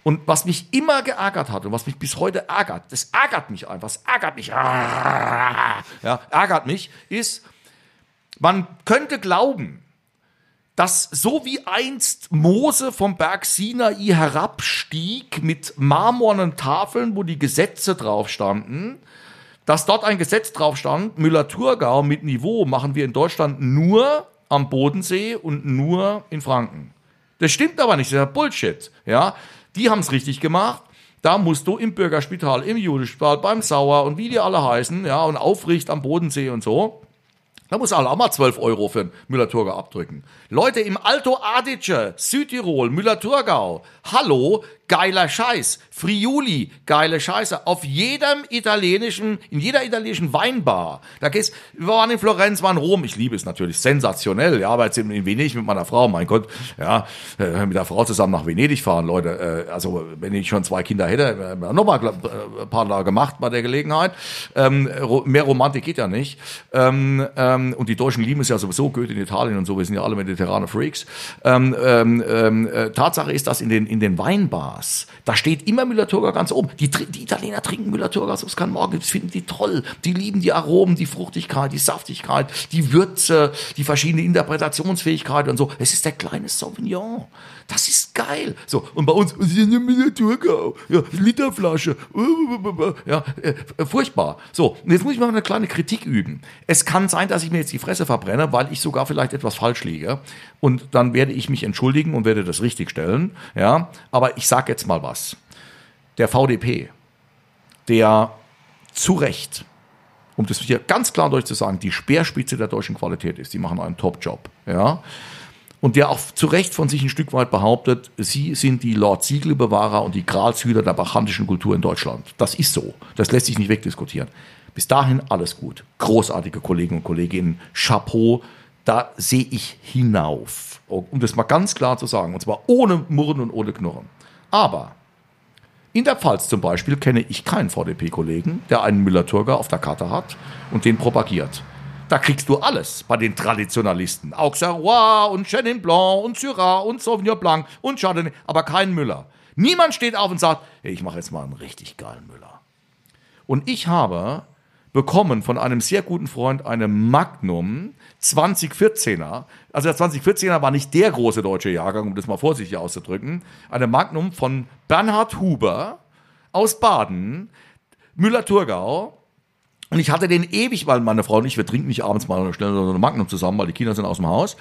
Und was mich immer geärgert hat und was mich bis heute ärgert, das ärgert mich einfach, das ärgert mich, ja, ärgert mich, ist, man könnte glauben, dass so wie einst Mose vom Berg Sinai herabstieg mit marmornen Tafeln, wo die Gesetze drauf standen, dass dort ein Gesetz drauf stand, Müller-Thurgau mit Niveau machen wir in Deutschland nur am Bodensee und nur in Franken. Das stimmt aber nicht, das ist ja Bullshit. Ja, die haben es richtig gemacht. Da musst du im Bürgerspital, im Judespital, beim Sauer und wie die alle heißen, ja, und Aufricht am Bodensee und so, da muss er auch mal 12 Euro für einen Müller-Thurgau abdrücken. Leute im Alto Adige, Südtirol, Müller-Thurgau, hallo, geiler Scheiß. Friuli, geile Scheiße. Auf jedem italienischen, in jeder italienischen Weinbar. Da gehst, wir waren in Florenz, waren in Rom. Ich liebe es natürlich sensationell. Ja, aber jetzt in Venedig mit meiner Frau, mein Gott, ja, äh, mit der Frau zusammen nach Venedig fahren, Leute. Äh, also, wenn ich schon zwei Kinder hätte, äh, nochmal ein paar Tage gemacht bei der Gelegenheit. Ähm, mehr Romantik geht ja nicht. Ähm, ähm, und die Deutschen lieben es ja sowieso, Goethe in Italien und so. Wir sind ja alle mediterrane Freaks. Ähm, ähm, ähm, äh, Tatsache ist, dass in den, in den Weinbars. Da steht immer Müller-Turga ganz oben. Die, die Italiener trinken Müller-Turgas aus Morgen. Das finden die toll. Die lieben die Aromen, die Fruchtigkeit, die Saftigkeit, die Würze, die verschiedene Interpretationsfähigkeit und so. Es ist der kleine Sauvignon. Das ist geil. So, und bei uns, Miniaturgau. Ja, Literflasche. Ja, äh, furchtbar. So, und jetzt muss ich mal eine kleine Kritik üben. Es kann sein, dass ich mir jetzt die Fresse verbrenne, weil ich sogar vielleicht etwas falsch liege. Und dann werde ich mich entschuldigen und werde das richtigstellen. Ja, aber ich sage jetzt mal was. Der VDP, der zu Recht um das hier ganz klar durchzusagen, die Speerspitze der deutschen Qualität ist. Die machen einen Top-Job. Ja und der auch zu Recht von sich ein Stück weit behauptet, sie sind die Lord Siegelbewahrer und die Gralshüter der bacchantischen Kultur in Deutschland. Das ist so. Das lässt sich nicht wegdiskutieren. Bis dahin alles gut. Großartige Kollegen und Kolleginnen. Chapeau. Da sehe ich hinauf. Um das mal ganz klar zu sagen. Und zwar ohne Murren und ohne Knurren. Aber in der Pfalz zum Beispiel kenne ich keinen VDP-Kollegen, der einen Müller-Turger auf der Karte hat und den propagiert. Da kriegst du alles bei den Traditionalisten. Auxerrois und Chenin Blanc und Syrah und Sauvignon Blanc und Chardonnay, aber kein Müller. Niemand steht auf und sagt, hey, ich mache jetzt mal einen richtig geilen Müller. Und ich habe bekommen von einem sehr guten Freund eine Magnum 2014er. Also der 2014er war nicht der große deutsche Jahrgang, um das mal vorsichtig auszudrücken. Eine Magnum von Bernhard Huber aus Baden, Müller-Thurgau Und ich hatte den ewig, weil meine Frau und ich, wir trinken nicht abends mal schnell so eine Magnum zusammen, weil die Kinder sind aus dem Haus.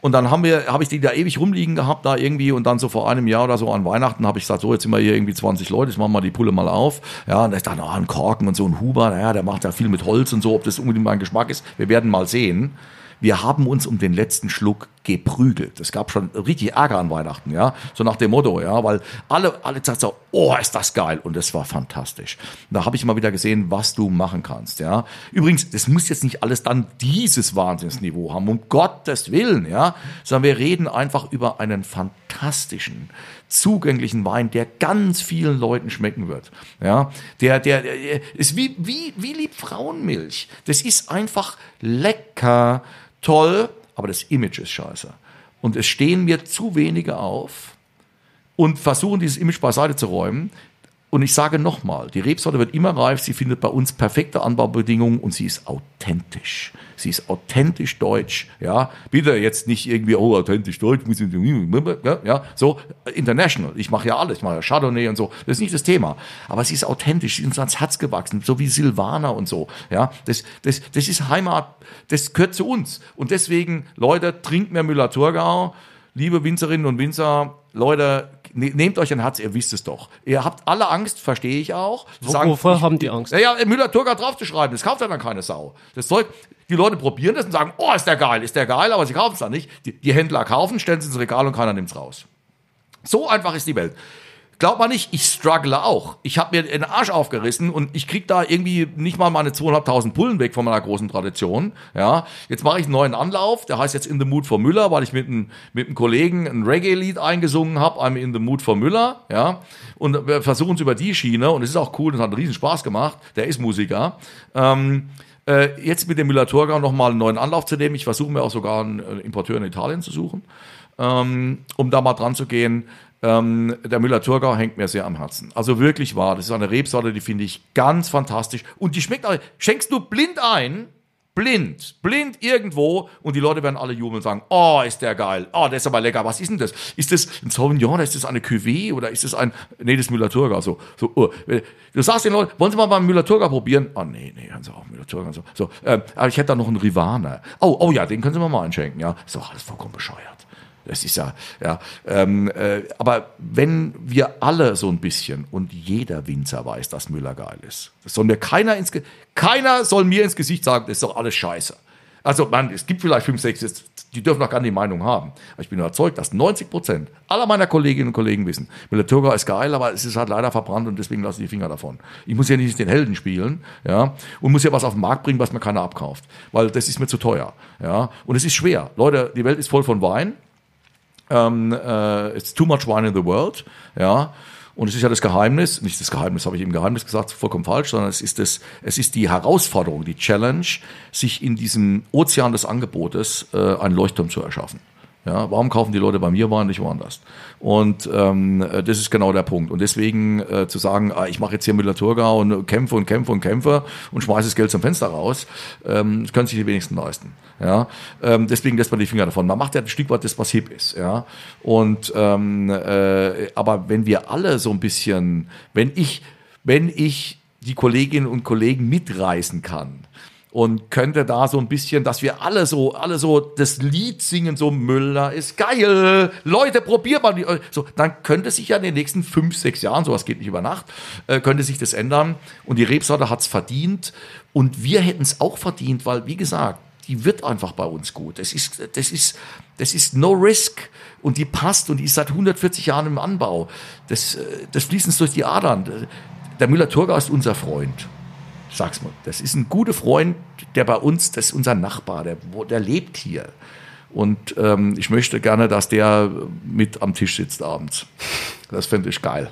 Und dann haben wir, habe ich die da ewig rumliegen gehabt, da irgendwie, und dann so vor einem Jahr oder so an Weihnachten habe ich gesagt, so, jetzt sind wir hier irgendwie 20 Leute, jetzt machen wir die Pulle mal auf. Ja, und da ist dann, oh, ein Korken und so ein Huber, naja, der macht ja viel mit Holz und so, ob das unbedingt mein Geschmack ist. Wir werden mal sehen. Wir haben uns um den letzten Schluck geprügelt. Es gab schon richtig Ärger an Weihnachten, ja. So nach dem Motto, ja, weil alle, alle gesagt so, oh, ist das geil. Und das war fantastisch. da habe ich mal wieder gesehen, was du machen kannst, ja. Übrigens, das muss jetzt nicht alles dann dieses Wahnsinnsniveau haben, um Gottes Willen, ja. Sondern wir reden einfach über einen fantastischen, zugänglichen Wein, der ganz vielen Leuten schmecken wird. Ja, der, der, der ist wie, wie, wie lieb Frauenmilch. Das ist einfach lecker, toll, aber das Image ist scheiße. Und es stehen mir zu wenige auf und versuchen, dieses Image beiseite zu räumen. Und ich sage nochmal, die Rebsorte wird immer reif, sie findet bei uns perfekte Anbaubedingungen und sie ist authentisch. Sie ist authentisch deutsch, ja. Bitte jetzt nicht irgendwie, oh, authentisch deutsch, ja, so international. Ich mache ja alles, ich mache ja Chardonnay und so. Das ist nicht das Thema. Aber sie ist authentisch, sie ist uns ans Herz gewachsen, so wie Silvaner und so, ja. Das, das, das ist Heimat, das gehört zu uns. Und deswegen, Leute, trinkt mehr Müller-Thurgau. Liebe Winzerinnen und Winzer, Leute, nehmt euch ein Herz, ihr wisst es doch. Ihr habt alle Angst, verstehe ich auch. Sagen, Wovor haben die Angst? Ja, ja Müller-Turger draufzuschreiben, das kauft ja dann keine Sau. Das Zeug, die Leute probieren das und sagen, oh, ist der geil, ist der geil, aber sie kaufen es dann nicht. Die, die Händler kaufen, stellen es ins Regal und keiner nimmt es raus. So einfach ist die Welt. Glaub mal nicht, ich struggle auch. Ich habe mir den Arsch aufgerissen und ich krieg da irgendwie nicht mal meine 2.500 Pullen weg von meiner großen Tradition. Ja, jetzt mache ich einen neuen Anlauf. Der heißt jetzt In the Mood for Müller, weil ich mit einem mit einem Kollegen ein Reggae-Lied eingesungen habe, I'm In the Mood for Müller. Ja, und wir versuchen es über die Schiene und es ist auch cool. Das hat einen riesen Spaß gemacht. Der ist Musiker. Ähm, äh, jetzt mit dem Müller-Thurgau nochmal einen neuen Anlauf zu nehmen. Ich versuche mir auch sogar einen Importeur in Italien zu suchen, ähm, um da mal dran zu gehen. Ähm, der Müller-Thurgau hängt mir sehr am Herzen. Also wirklich wahr. Das ist eine Rebsorte, die finde ich ganz fantastisch. Und die schmeckt auch, schenkst du blind ein, blind, blind irgendwo und die Leute werden alle jubeln und sagen, oh, ist der geil, oh, der ist aber lecker, was ist denn das? Ist das ein Sauvignon, ist das eine Cuvée oder ist das ein, nee, das ist Müller-Thurgau, so, so, oh. du sagst den Leuten, wollen Sie mal beim Müller-Thurgau probieren? Oh, nee, nee, hören Sie auch Müller-Thurgau, so, so, ähm, aber ich hätte da noch einen Rivane. Oh, oh ja, den können Sie mir mal einschenken, ja, ist doch alles vollkommen bescheuert. Das ist ja, ja. Ähm, äh, aber wenn wir alle so ein bisschen und jeder Winzer weiß, dass Müller geil ist, das soll mir keiner ins, keiner soll mir ins Gesicht sagen, das ist doch alles scheiße. Also, man, es gibt vielleicht fünf, sechs, die dürfen noch gar nicht die Meinung haben. Aber ich bin überzeugt, dass 90 Prozent aller meiner Kolleginnen und Kollegen wissen, Müller-Thurgau ist geil, aber es ist halt leider verbrannt und deswegen lasse ich die Finger davon. Ich muss ja nicht den Helden spielen, ja, und muss ja was auf den Markt bringen, was mir keiner abkauft. Weil das ist mir zu teuer, ja. Und es ist schwer. Leute, die Welt ist voll von Wein ähm, äh, it's too much wine in the world, ja. Und es ist ja das Geheimnis, nicht das Geheimnis, habe ich im Geheimnis gesagt, vollkommen falsch, sondern es ist das, es ist die Herausforderung, die Challenge, sich in diesem Ozean des Angebotes äh, einen Leuchtturm zu erschaffen. Ja, warum kaufen die Leute bei mir Wein nicht woanders? Und ähm, das ist genau der Punkt. Und deswegen äh, zu sagen, ah, ich mache jetzt hier Müller-Thurgau und kämpfe und kämpfe und kämpfe und schmeiße das Geld zum Fenster raus, ähm, das können sich die wenigsten leisten. Ja, ähm, deswegen lässt man die Finger davon. Man macht ja ein Stück weit das, was hip ist. Ja, und ähm, äh, aber wenn wir alle so ein bisschen, wenn ich, wenn ich die Kolleginnen und Kollegen mitreißen kann, und könnte da so ein bisschen, dass wir alle so, alle so das Lied singen, so Müller ist geil, Leute, probiert mal die, so, dann könnte sich ja in den nächsten fünf, sechs Jahren, sowas geht nicht über Nacht, äh, könnte sich das ändern und die Rebsorte hat's verdient und wir hätten es auch verdient, weil, wie gesagt, die wird einfach bei uns gut. Das ist, das ist, das ist no risk und die passt und die ist seit 140 Jahren im Anbau. Das, äh, das fließt uns durch die Adern. Der Müller-Thurgau ist unser Freund sag's mal, das ist ein guter Freund, der bei uns, das ist unser Nachbar, der, der lebt hier. Und ähm, ich möchte gerne, dass der mit am Tisch sitzt abends. Das fände ich geil.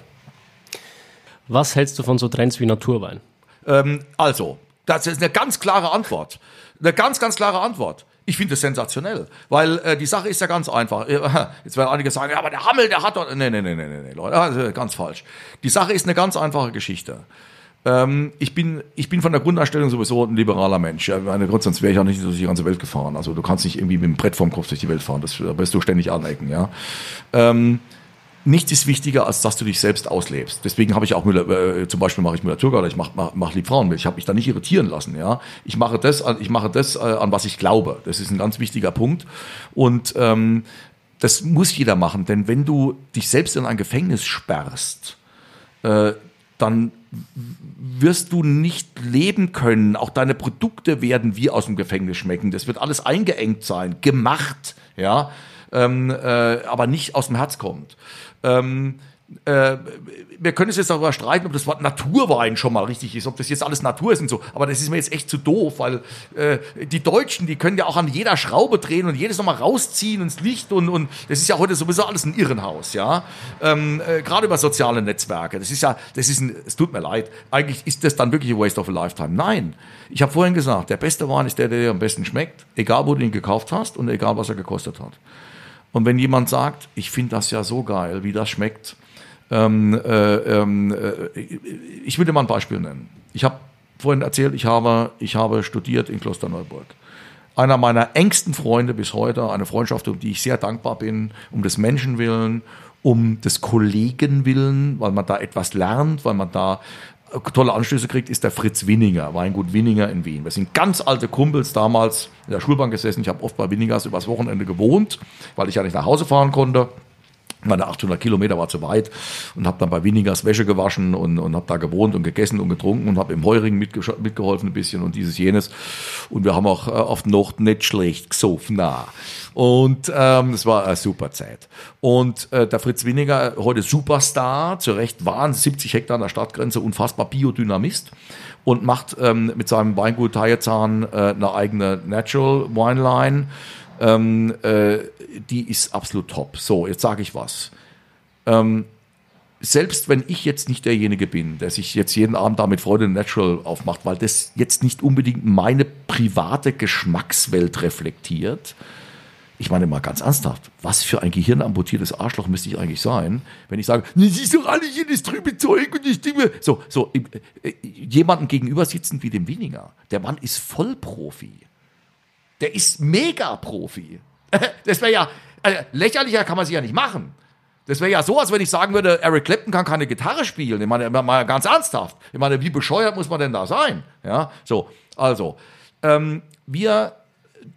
Was hältst du von so Trends wie Naturwein? Ähm, also, das ist eine ganz klare Antwort. Eine ganz, ganz klare Antwort. Ich finde das sensationell, weil äh, die Sache ist ja ganz einfach. [laughs] Jetzt werden einige sagen, ja, aber der Hammel, der hat doch. Nee, nee, nee, nee, nee, Leute, also ganz falsch. Die Sache ist eine ganz einfache Geschichte. Ähm, ich, bin, ich bin von der Grundeinstellung sowieso ein liberaler Mensch. Meine Gott, sonst wäre ich auch nicht durch die ganze Welt gefahren. Also du kannst nicht irgendwie mit dem Brett vorm Kopf durch die Welt fahren. Das, da wirst du ständig anecken. Ja? Ähm, nichts ist wichtiger, als dass du dich selbst auslebst. Deswegen habe ich auch Müller, äh, zum Beispiel mache ich Müller Türker, ich mache mach, mach lieb Frauenmilch. Ich habe mich da nicht irritieren lassen. Ja, ich mache das, ich mache das, äh, an was ich glaube. Das ist ein ganz wichtiger Punkt. Und ähm, das muss jeder machen, denn wenn du dich selbst in ein Gefängnis sperrst, äh, dann wirst du nicht leben können. Auch deine Produkte werden wie aus dem Gefängnis schmecken. Das wird alles eingeengt sein, gemacht, ja, ähm, äh, aber nicht aus dem Herz kommt. Ähm, äh, wir können es jetzt darüber streiten, ob das Wort Naturwein schon mal richtig ist, ob das jetzt alles Natur ist und so. Aber das ist mir jetzt echt zu doof, weil äh, die Deutschen, die können ja auch an jeder Schraube drehen und jedes nochmal rausziehen ins Licht und, und das ist ja heute sowieso alles ein Irrenhaus, ja. Ähm, äh, Gerade über soziale Netzwerke. Das ist ja, das ist ein, es tut mir leid. Eigentlich ist das dann wirklich a waste of a lifetime. Nein. Ich habe vorhin gesagt, der beste Wein ist der, der dir am besten schmeckt, egal wo du ihn gekauft hast und egal was er gekostet hat. Und wenn jemand sagt, ich finde das ja so geil, wie das schmeckt, ähm, äh, ähm, äh, ich will dir mal ein Beispiel nennen. Ich habe vorhin erzählt, ich habe, ich habe studiert in Klosterneuburg. Einer meiner engsten Freunde bis heute, eine Freundschaft, um die ich sehr dankbar bin, um des Menschen willen, um des Kollegen willen, weil man da etwas lernt, weil man da tolle Anstöße kriegt, ist der Fritz Winninger, Weingut Winninger in Wien. Wir sind ganz alte Kumpels damals in der Schulbank gesessen. Ich habe oft bei Winningers übers Wochenende gewohnt, weil ich ja nicht nach Hause fahren konnte. Meine 800 Kilometer war zu weit und habe dann bei Winningers Wäsche gewaschen und, und habe da gewohnt und gegessen und getrunken und habe im Heurigen mitgeholfen ein bisschen und dieses jenes. Und wir haben auch äh, auf Nacht nicht schlecht gesoffen. Na. Und ähm, es war eine super Zeit. Und äh, der Fritz Winninger, heute Superstar, zu Recht waren 70 Hektar an der Stadtgrenze, unfassbar Biodynamist und macht ähm, mit seinem Weingut Teierzahn äh, eine eigene Natural Wine Line ähm, äh, die ist absolut top. So, jetzt sage ich was. Ähm, selbst wenn ich jetzt nicht derjenige bin, der sich jetzt jeden Abend da mit Freude Natural aufmacht, weil das jetzt nicht unbedingt meine private Geschmackswelt reflektiert, ich meine mal ganz ernsthaft, was für ein gehirnamputiertes Arschloch müsste ich eigentlich sein, wenn ich sage, das ist doch alles jedes trübe Zeug und die Stimme. So, so, äh, jemanden gegenüber sitzen wie dem Weniger. Der Mann ist Vollprofi. Der ist Mega-Profi. [laughs] Das wäre ja, also lächerlicher kann man sich ja nicht machen. Das wäre ja so, als wenn ich sagen würde, Eric Clapton kann keine Gitarre spielen. Ich meine, mal ganz ernsthaft. Ich meine, wie bescheuert muss man denn da sein? Ja, so, also, ähm, wir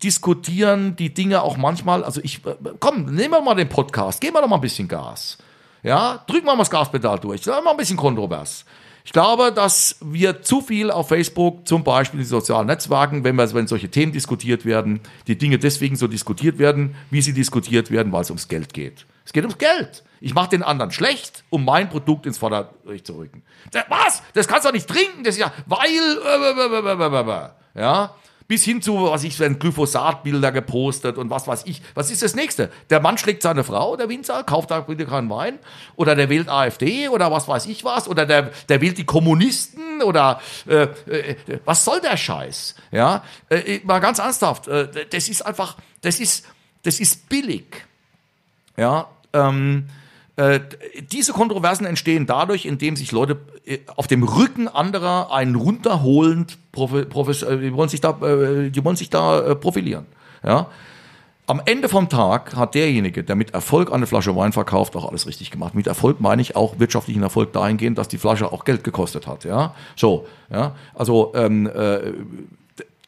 diskutieren die Dinge auch manchmal, also ich, äh, komm, nehmen wir mal den Podcast, geben wir doch mal ein bisschen Gas. Ja, drücken wir mal das Gaspedal durch, sagen wir mal ein bisschen kontrovers. Ich glaube, dass wir zu viel auf Facebook, zum Beispiel in sozialen Netzwerken, wenn, wir, wenn solche Themen diskutiert werden, die Dinge deswegen so diskutiert werden, wie sie diskutiert werden, weil es ums Geld geht. Es geht ums Geld. Ich mache den anderen schlecht, um mein Produkt ins Vorderrecht zu rücken. Was? Das kannst du doch nicht trinken. Das ist ja, weil, äh, ja. Bis hin zu, was ich, wenn Glyphosat-Bilder gepostet und was weiß ich. Was ist das nächste? Der Mann schlägt seine Frau, der Winzer, kauft da bitte keinen Wein. Oder der wählt AfD oder was weiß ich was. Oder der, der wählt die Kommunisten oder äh, äh, was soll der Scheiß? Ja, äh, mal ganz ernsthaft. Äh, das ist einfach, das ist, das ist billig. Ja, ähm, äh, diese Kontroversen entstehen dadurch, indem sich Leute äh, auf dem Rücken anderer einen runterholend, äh, die wollen sich da, die wollen sich da profilieren. Ja? Am Ende vom Tag hat derjenige, der mit Erfolg eine Flasche Wein verkauft, auch alles richtig gemacht. Mit Erfolg meine ich auch wirtschaftlichen Erfolg dahingehend, dass die Flasche auch Geld gekostet hat. Ja, so. Ja, also ähm, äh,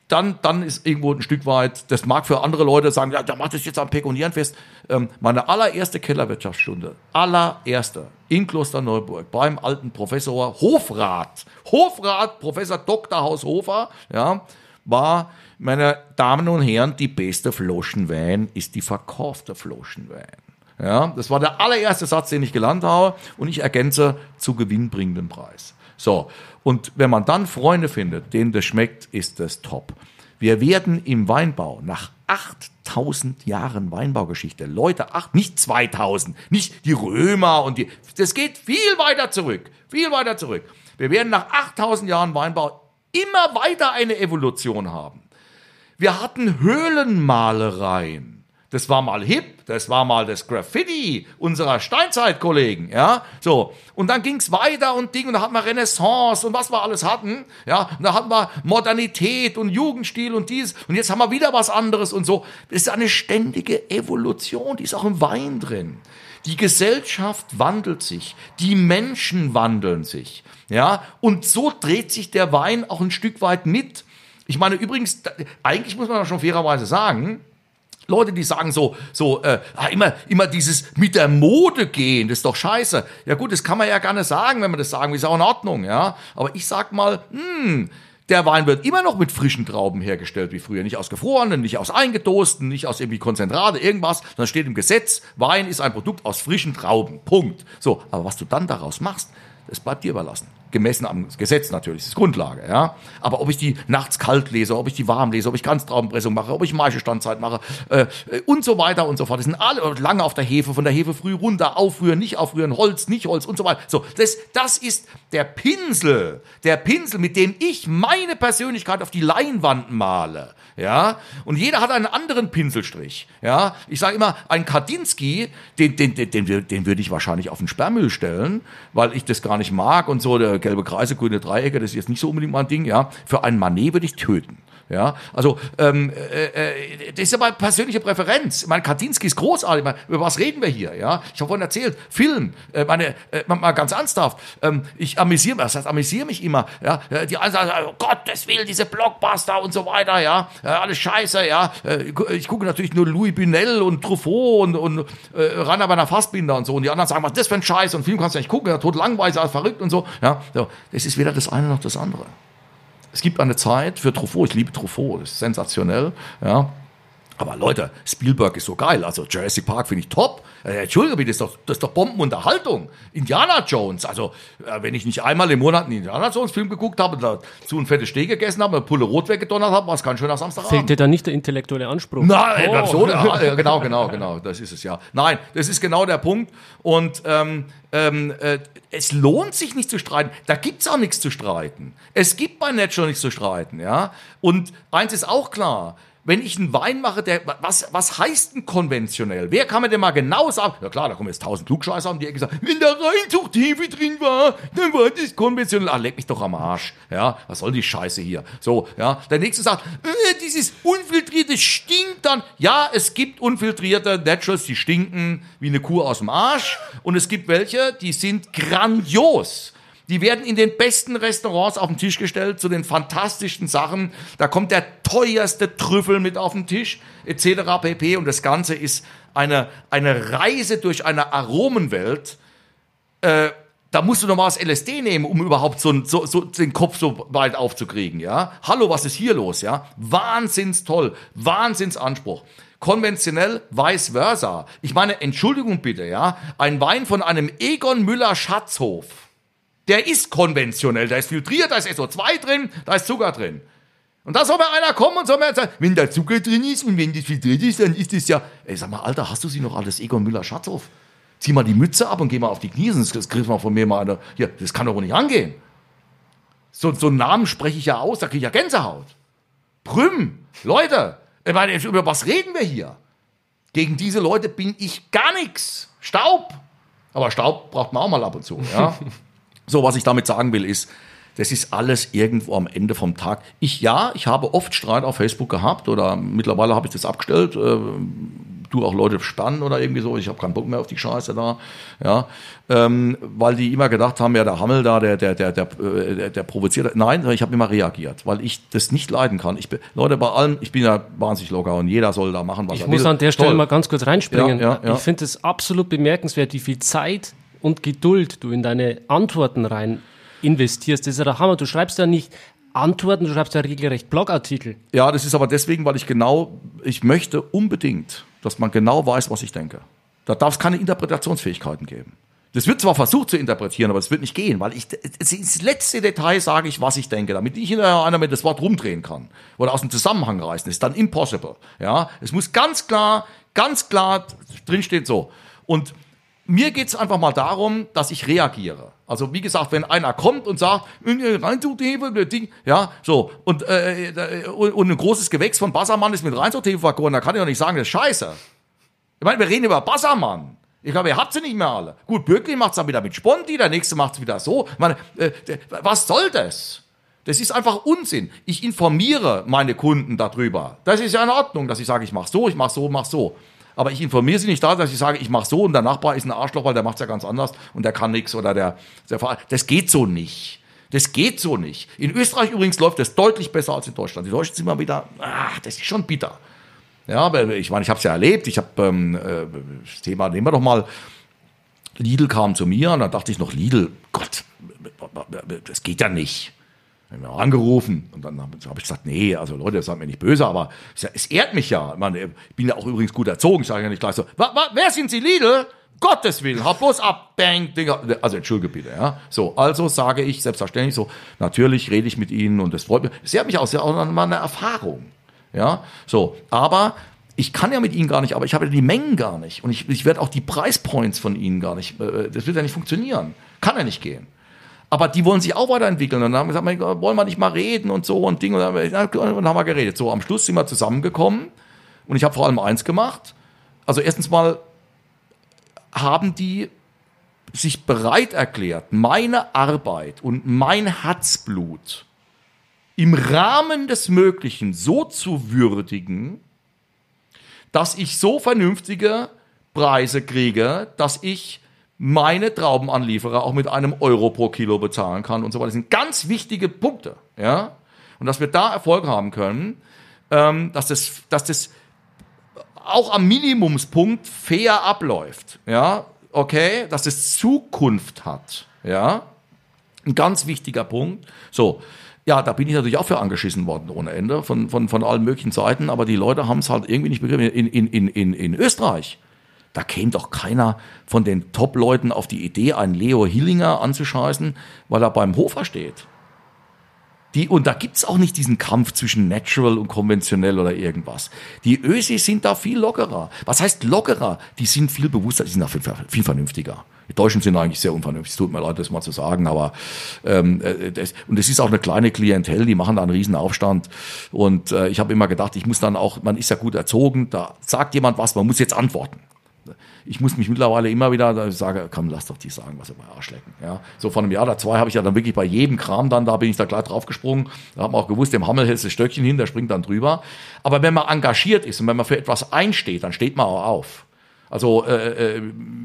dann, dann ist irgendwo ein Stück weit, das mag für andere Leute sagen, ja, da macht es jetzt am Pekunieren fest. Ähm, meine allererste Kellerwirtschaftsstunde, allererste, in Klosterneuburg, beim alten Professor Hofrat, Hofrat, Professor Dr. Haushofer, ja, war, meine Damen und Herren, die beste Flaschenwein ist die verkaufte Flaschenwein. Ja, das war der allererste Satz, den ich gelernt habe und ich ergänze zu gewinnbringendem Preis. So, und wenn man dann Freunde findet, denen das schmeckt, ist das top. Wir werden im Weinbau nach 8000 Jahren Weinbaugeschichte, Leute, acht, nicht 2000, nicht die Römer und die, das geht viel weiter zurück, viel weiter zurück. Wir werden nach 8000 Jahren Weinbau immer weiter eine Evolution haben. Wir hatten Höhlenmalereien. Das war mal hip, das war mal das Graffiti unserer Steinzeitkollegen, ja, so. Und dann ging's weiter und Ding, und da hatten wir Renaissance und was wir alles hatten, ja, und da hatten wir Modernität und Jugendstil und dies, und jetzt haben wir wieder was anderes und so. Das ist eine ständige Evolution, die ist auch im Wein drin. Die Gesellschaft wandelt sich, die Menschen wandeln sich, ja, und so dreht sich der Wein auch ein Stück weit mit. Ich meine, übrigens, eigentlich muss man schon fairerweise sagen, Leute, die sagen so, so äh, ah, immer, immer dieses mit der Mode gehen, das ist doch scheiße. Ja gut, das kann man ja gerne sagen, wenn man das sagen will, ist auch in Ordnung, ja. Aber ich sag mal, hm, der Wein wird immer noch mit frischen Trauben hergestellt wie früher. Nicht aus gefrorenen, nicht aus eingedosten, nicht aus irgendwie Konzentrate, irgendwas. Sondern steht im Gesetz, Wein ist ein Produkt aus frischen Trauben. Punkt. So, aber was du dann daraus machst, das bleibt dir überlassen gemessen am Gesetz natürlich, das ist Grundlage, ja. Aber ob ich die nachts kalt lese, ob ich die warm lese, ob ich Ganztraubenpressung mache, ob ich Maischestandzeit mache äh, äh, und so weiter und so fort. Das sind alle lange auf der Hefe, von der Hefe früh runter, aufrühren, nicht aufrühren, Holz, nicht Holz und so weiter. So, das, das ist der Pinsel, der Pinsel, mit dem ich meine Persönlichkeit auf die Leinwand male ja. Und jeder hat einen anderen Pinselstrich, ja. Ich sage immer, ein Kardinsky, den, den, den, den, den würde ich wahrscheinlich auf den Sperrmüll stellen, weil ich das gar nicht mag und so, der gelbe Kreise, grüne Dreiecke, das ist jetzt nicht so unbedingt mein Ding, ja. Für einen Manet würde ich töten. Ja, also ähm, äh, äh, das ist aber persönliche Präferenz. Ich meine, Kartinski ist großartig. Meine, über was reden wir hier? Ja, ich habe vorhin erzählt, Film. Äh, meine, äh, mal ganz ernsthaft. Ähm, ich amüsiere mich, das heißt, amüsiere mich immer. Ja, äh, die einen sagen, oh Gottes Willen, diese Blockbuster und so weiter. Ja, äh, alles Scheiße. Ja, ich gucke natürlich nur Louis Bunel und Truffaut und, und äh, Rainer Werner Fassbinder und so. Und die anderen sagen, was das für ein Scheiß und Film kannst du nicht gucken, ja, tot langweilig, alles verrückt und so. Ja, so. das ist weder das eine noch das andere. Es gibt eine Zeit für Truffaut, ich liebe Truffaut, das ist sensationell, ja. Aber Leute, Spielberg ist so geil. Also Jurassic Park finde ich top. Äh, Entschuldige bitte, das ist doch, das ist doch Bombenunterhaltung. Indiana Jones. Also, äh, wenn ich nicht einmal im Monat einen Indiana Jones Film geguckt habe, dazu ein fettes Steh gegessen habe, eine Pulle Rot weggedonnert habe, war es kein schöner Samstagabend. Fehlt dir da nicht der intellektuelle Anspruch? Nein, oh. so, [laughs] ja, genau, genau, genau. Das ist es ja. Nein, das ist genau der Punkt. Und ähm, ähm, äh, es lohnt sich nicht zu streiten. Da gibt es auch nichts zu streiten. Es gibt bei Natural nichts zu streiten, ja. Und eins ist auch klar, wenn ich einen Wein mache, der, was, was heißt denn konventionell? Wer kann mir denn mal genau sagen? Ja klar, da kommen jetzt tausend Klugscheißer um die Ecke sagen, wenn da Reinzucht Hefe drin war, dann war das konventionell. Ah, leck mich doch am Arsch. Ja, was soll die Scheiße hier? So, ja. Der nächste sagt, äh, dieses unfiltrierte stinkt dann. Ja, es gibt unfiltrierte Naturals, die stinken wie eine Kuh aus dem Arsch. Und es gibt welche, die sind grandios. Die werden in den besten Restaurants auf den Tisch gestellt, zu den fantastischsten Sachen. Da kommt der teuerste Trüffel mit auf den Tisch, etc. pp. Und das Ganze ist eine, eine Reise durch eine Aromenwelt. Äh, da musst du noch mal was LSD nehmen, um überhaupt so, so, so den Kopf so weit aufzukriegen, ja? Hallo, was ist hier los, ja? Wahnsinns toll, Wahnsinnsanspruch. Konventionell vice versa. Ich meine, Entschuldigung bitte, ja? Ein Wein von einem Egon Müller Schatzhof der ist konventionell, da ist filtriert, da ist SO2 drin, da ist Zucker drin. Und da soll mir einer kommen und soll mir sagen, wenn da Zucker drin ist und wenn das filtriert ist, dann ist das ja. Ey, sag mal, Alter, hast du sie noch alles Egon Müller-Schatzhof? Zieh mal die Mütze ab und geh mal auf die Knie, sonst griff mal von mir mal einer. Hier, das kann doch nicht angehen. So, so einen Namen spreche ich ja aus, da kriege ich ja Gänsehaut. Prüm, Leute, ich meine, über was reden wir hier? Gegen diese Leute bin ich gar nichts. Staub. Aber Staub braucht man auch mal ab und zu, ja. [laughs] So, was ich damit sagen will, ist, das ist alles irgendwo am Ende vom Tag. Ich ja, ich habe oft Streit auf Facebook gehabt oder mittlerweile habe ich das abgestellt. Äh, du auch Leute spannen oder irgendwie so. Ich habe keinen Bock mehr auf die Scheiße da, ja, ähm, weil die immer gedacht haben, ja der Hammel da, der der der der der, der provoziert. Nein, ich habe immer reagiert, weil ich das nicht leiden kann. Ich bin, Leute bei allem, ich bin ja wahnsinnig locker und jeder soll da machen, was ich er will. Ich muss an der Stelle Toll. mal ganz kurz reinspringen. Ja, ja, ja. Ich finde es absolut bemerkenswert, wie viel Zeit und Geduld du in deine Antworten rein investierst. Das ist ja der Hammer. Du schreibst ja nicht Antworten, du schreibst ja regelrecht Blogartikel. Ja, das ist aber deswegen, weil ich genau, ich möchte unbedingt, dass man genau weiß, was ich denke. Da darf es keine Interpretationsfähigkeiten geben. Das wird zwar versucht zu interpretieren, aber es wird nicht gehen, weil ich ins letzte Detail sage ich, was ich denke, damit ich hinterher einer mit das Wort rumdrehen kann oder aus dem Zusammenhang reißen. Das ist dann impossible. Ja, es muss ganz klar, ganz klar drinstehen so. Und mir geht's einfach mal darum, dass ich reagiere. Also wie gesagt, wenn einer kommt und sagt, Reinzuchthefe, Ding, ja, so, und, äh, und, und ein großes Gewächs von Bassermann ist mit Reinzuchthefe vergoren, da kann ich doch nicht sagen, das ist scheiße. Ich meine, wir reden über Bassermann. Ich glaube, ihr habt sie nicht mehr alle. Gut, Bürgli macht es dann wieder mit Sponti, der nächste macht es wieder so. Ich meine, äh, was soll das? Das ist einfach Unsinn. Ich informiere meine Kunden darüber. Das ist ja in Ordnung, dass ich sage, ich mache so, ich mache so, mache so. Aber ich informiere sie nicht da, dass ich sage, ich mache so und der Nachbar ist ein Arschloch, weil der macht es ja ganz anders und der kann nichts oder der, der Das geht so nicht. Das geht so nicht. In Österreich übrigens läuft das deutlich besser als in Deutschland. Die Deutschen sind immer wieder, ah, das ist schon bitter. Ja, aber ich meine, ich habe es ja erlebt. Ich habe ähm, äh, das Thema, nehmen wir doch mal, Lidl kam zu mir und dann dachte ich noch, Lidl, Gott, das geht ja nicht. Dann haben wir angerufen und dann habe ich gesagt, nee, also Leute, seid mir nicht böse, aber es ehrt mich ja. Ich, meine, ich bin ja auch übrigens gut erzogen, sage ich ja nicht gleich so. Wa, wa, wer sind Sie, Lidl? Gottes Willen, hab bloß ab, bang, Dinger. Also entschuldige bitte, ja. So, also sage ich selbstverständlich so, natürlich rede ich mit Ihnen und das freut mich. Es ehrt mich auch, ist ja auch mal eine Erfahrung. Ja, so, aber ich kann ja mit ihnen gar nicht, aber ich habe ja die Mengen gar nicht. Und ich, ich werde auch die Preispoints von ihnen gar nicht, äh, das wird ja nicht funktionieren. Kann ja nicht gehen. Aber die wollen sich auch weiterentwickeln. Und dann haben wir gesagt, wollen wir nicht mal reden und so und Ding. Und dann, haben wir geredet. So, am Schluss sind wir zusammengekommen. Und ich habe vor allem eins gemacht. Also erstens mal haben die sich bereit erklärt, meine Arbeit und mein Herzblut im Rahmen des Möglichen so zu würdigen, dass ich so vernünftige Preise kriege, dass ich meine Traubenanlieferer auch mit einem Euro pro Kilo bezahlen kann und so weiter. Das sind ganz wichtige Punkte, ja. Und dass wir da Erfolg haben können, ähm, dass das, dass das auch am Minimumspunkt fair abläuft, ja. Okay, dass es Zukunft hat, ja. Ein ganz wichtiger Punkt. So, ja, da bin ich natürlich auch für angeschissen worden ohne Ende von, von, von allen möglichen Seiten, aber die Leute haben es halt irgendwie nicht begriffen. In, in, in, in Österreich, da käme doch keiner von den Top-Leuten auf die Idee, einen Leo Hillinger anzuscheißen, weil er beim Hofer steht. Die, und da gibt's auch nicht diesen Kampf zwischen natural und konventionell oder irgendwas. Die Ösis sind da viel lockerer. Was heißt lockerer? Die sind viel bewusster, die sind da viel, viel vernünftiger. Die Deutschen sind eigentlich sehr unvernünftig. Es tut mir leid, das mal zu sagen, aber ähm, äh, das, und es ist auch eine kleine Klientel, die machen da einen riesen Aufstand. Und äh, ich habe immer gedacht, ich muss dann auch, man ist ja gut erzogen, da sagt jemand was, man muss jetzt antworten ich muss mich mittlerweile immer wieder da sage, komm, lass doch die sagen, was sie bei Arsch lecken. Ja, so von einem Jahr oder zwei habe ich ja dann wirklich bei jedem Kram dann, da bin ich da gleich draufgesprungen. Da haben wir auch gewusst, dem Hammel hältst du Stöckchen hin, der springt dann drüber. Aber wenn man engagiert ist und wenn man für etwas einsteht, dann steht man auch auf. Also äh, äh,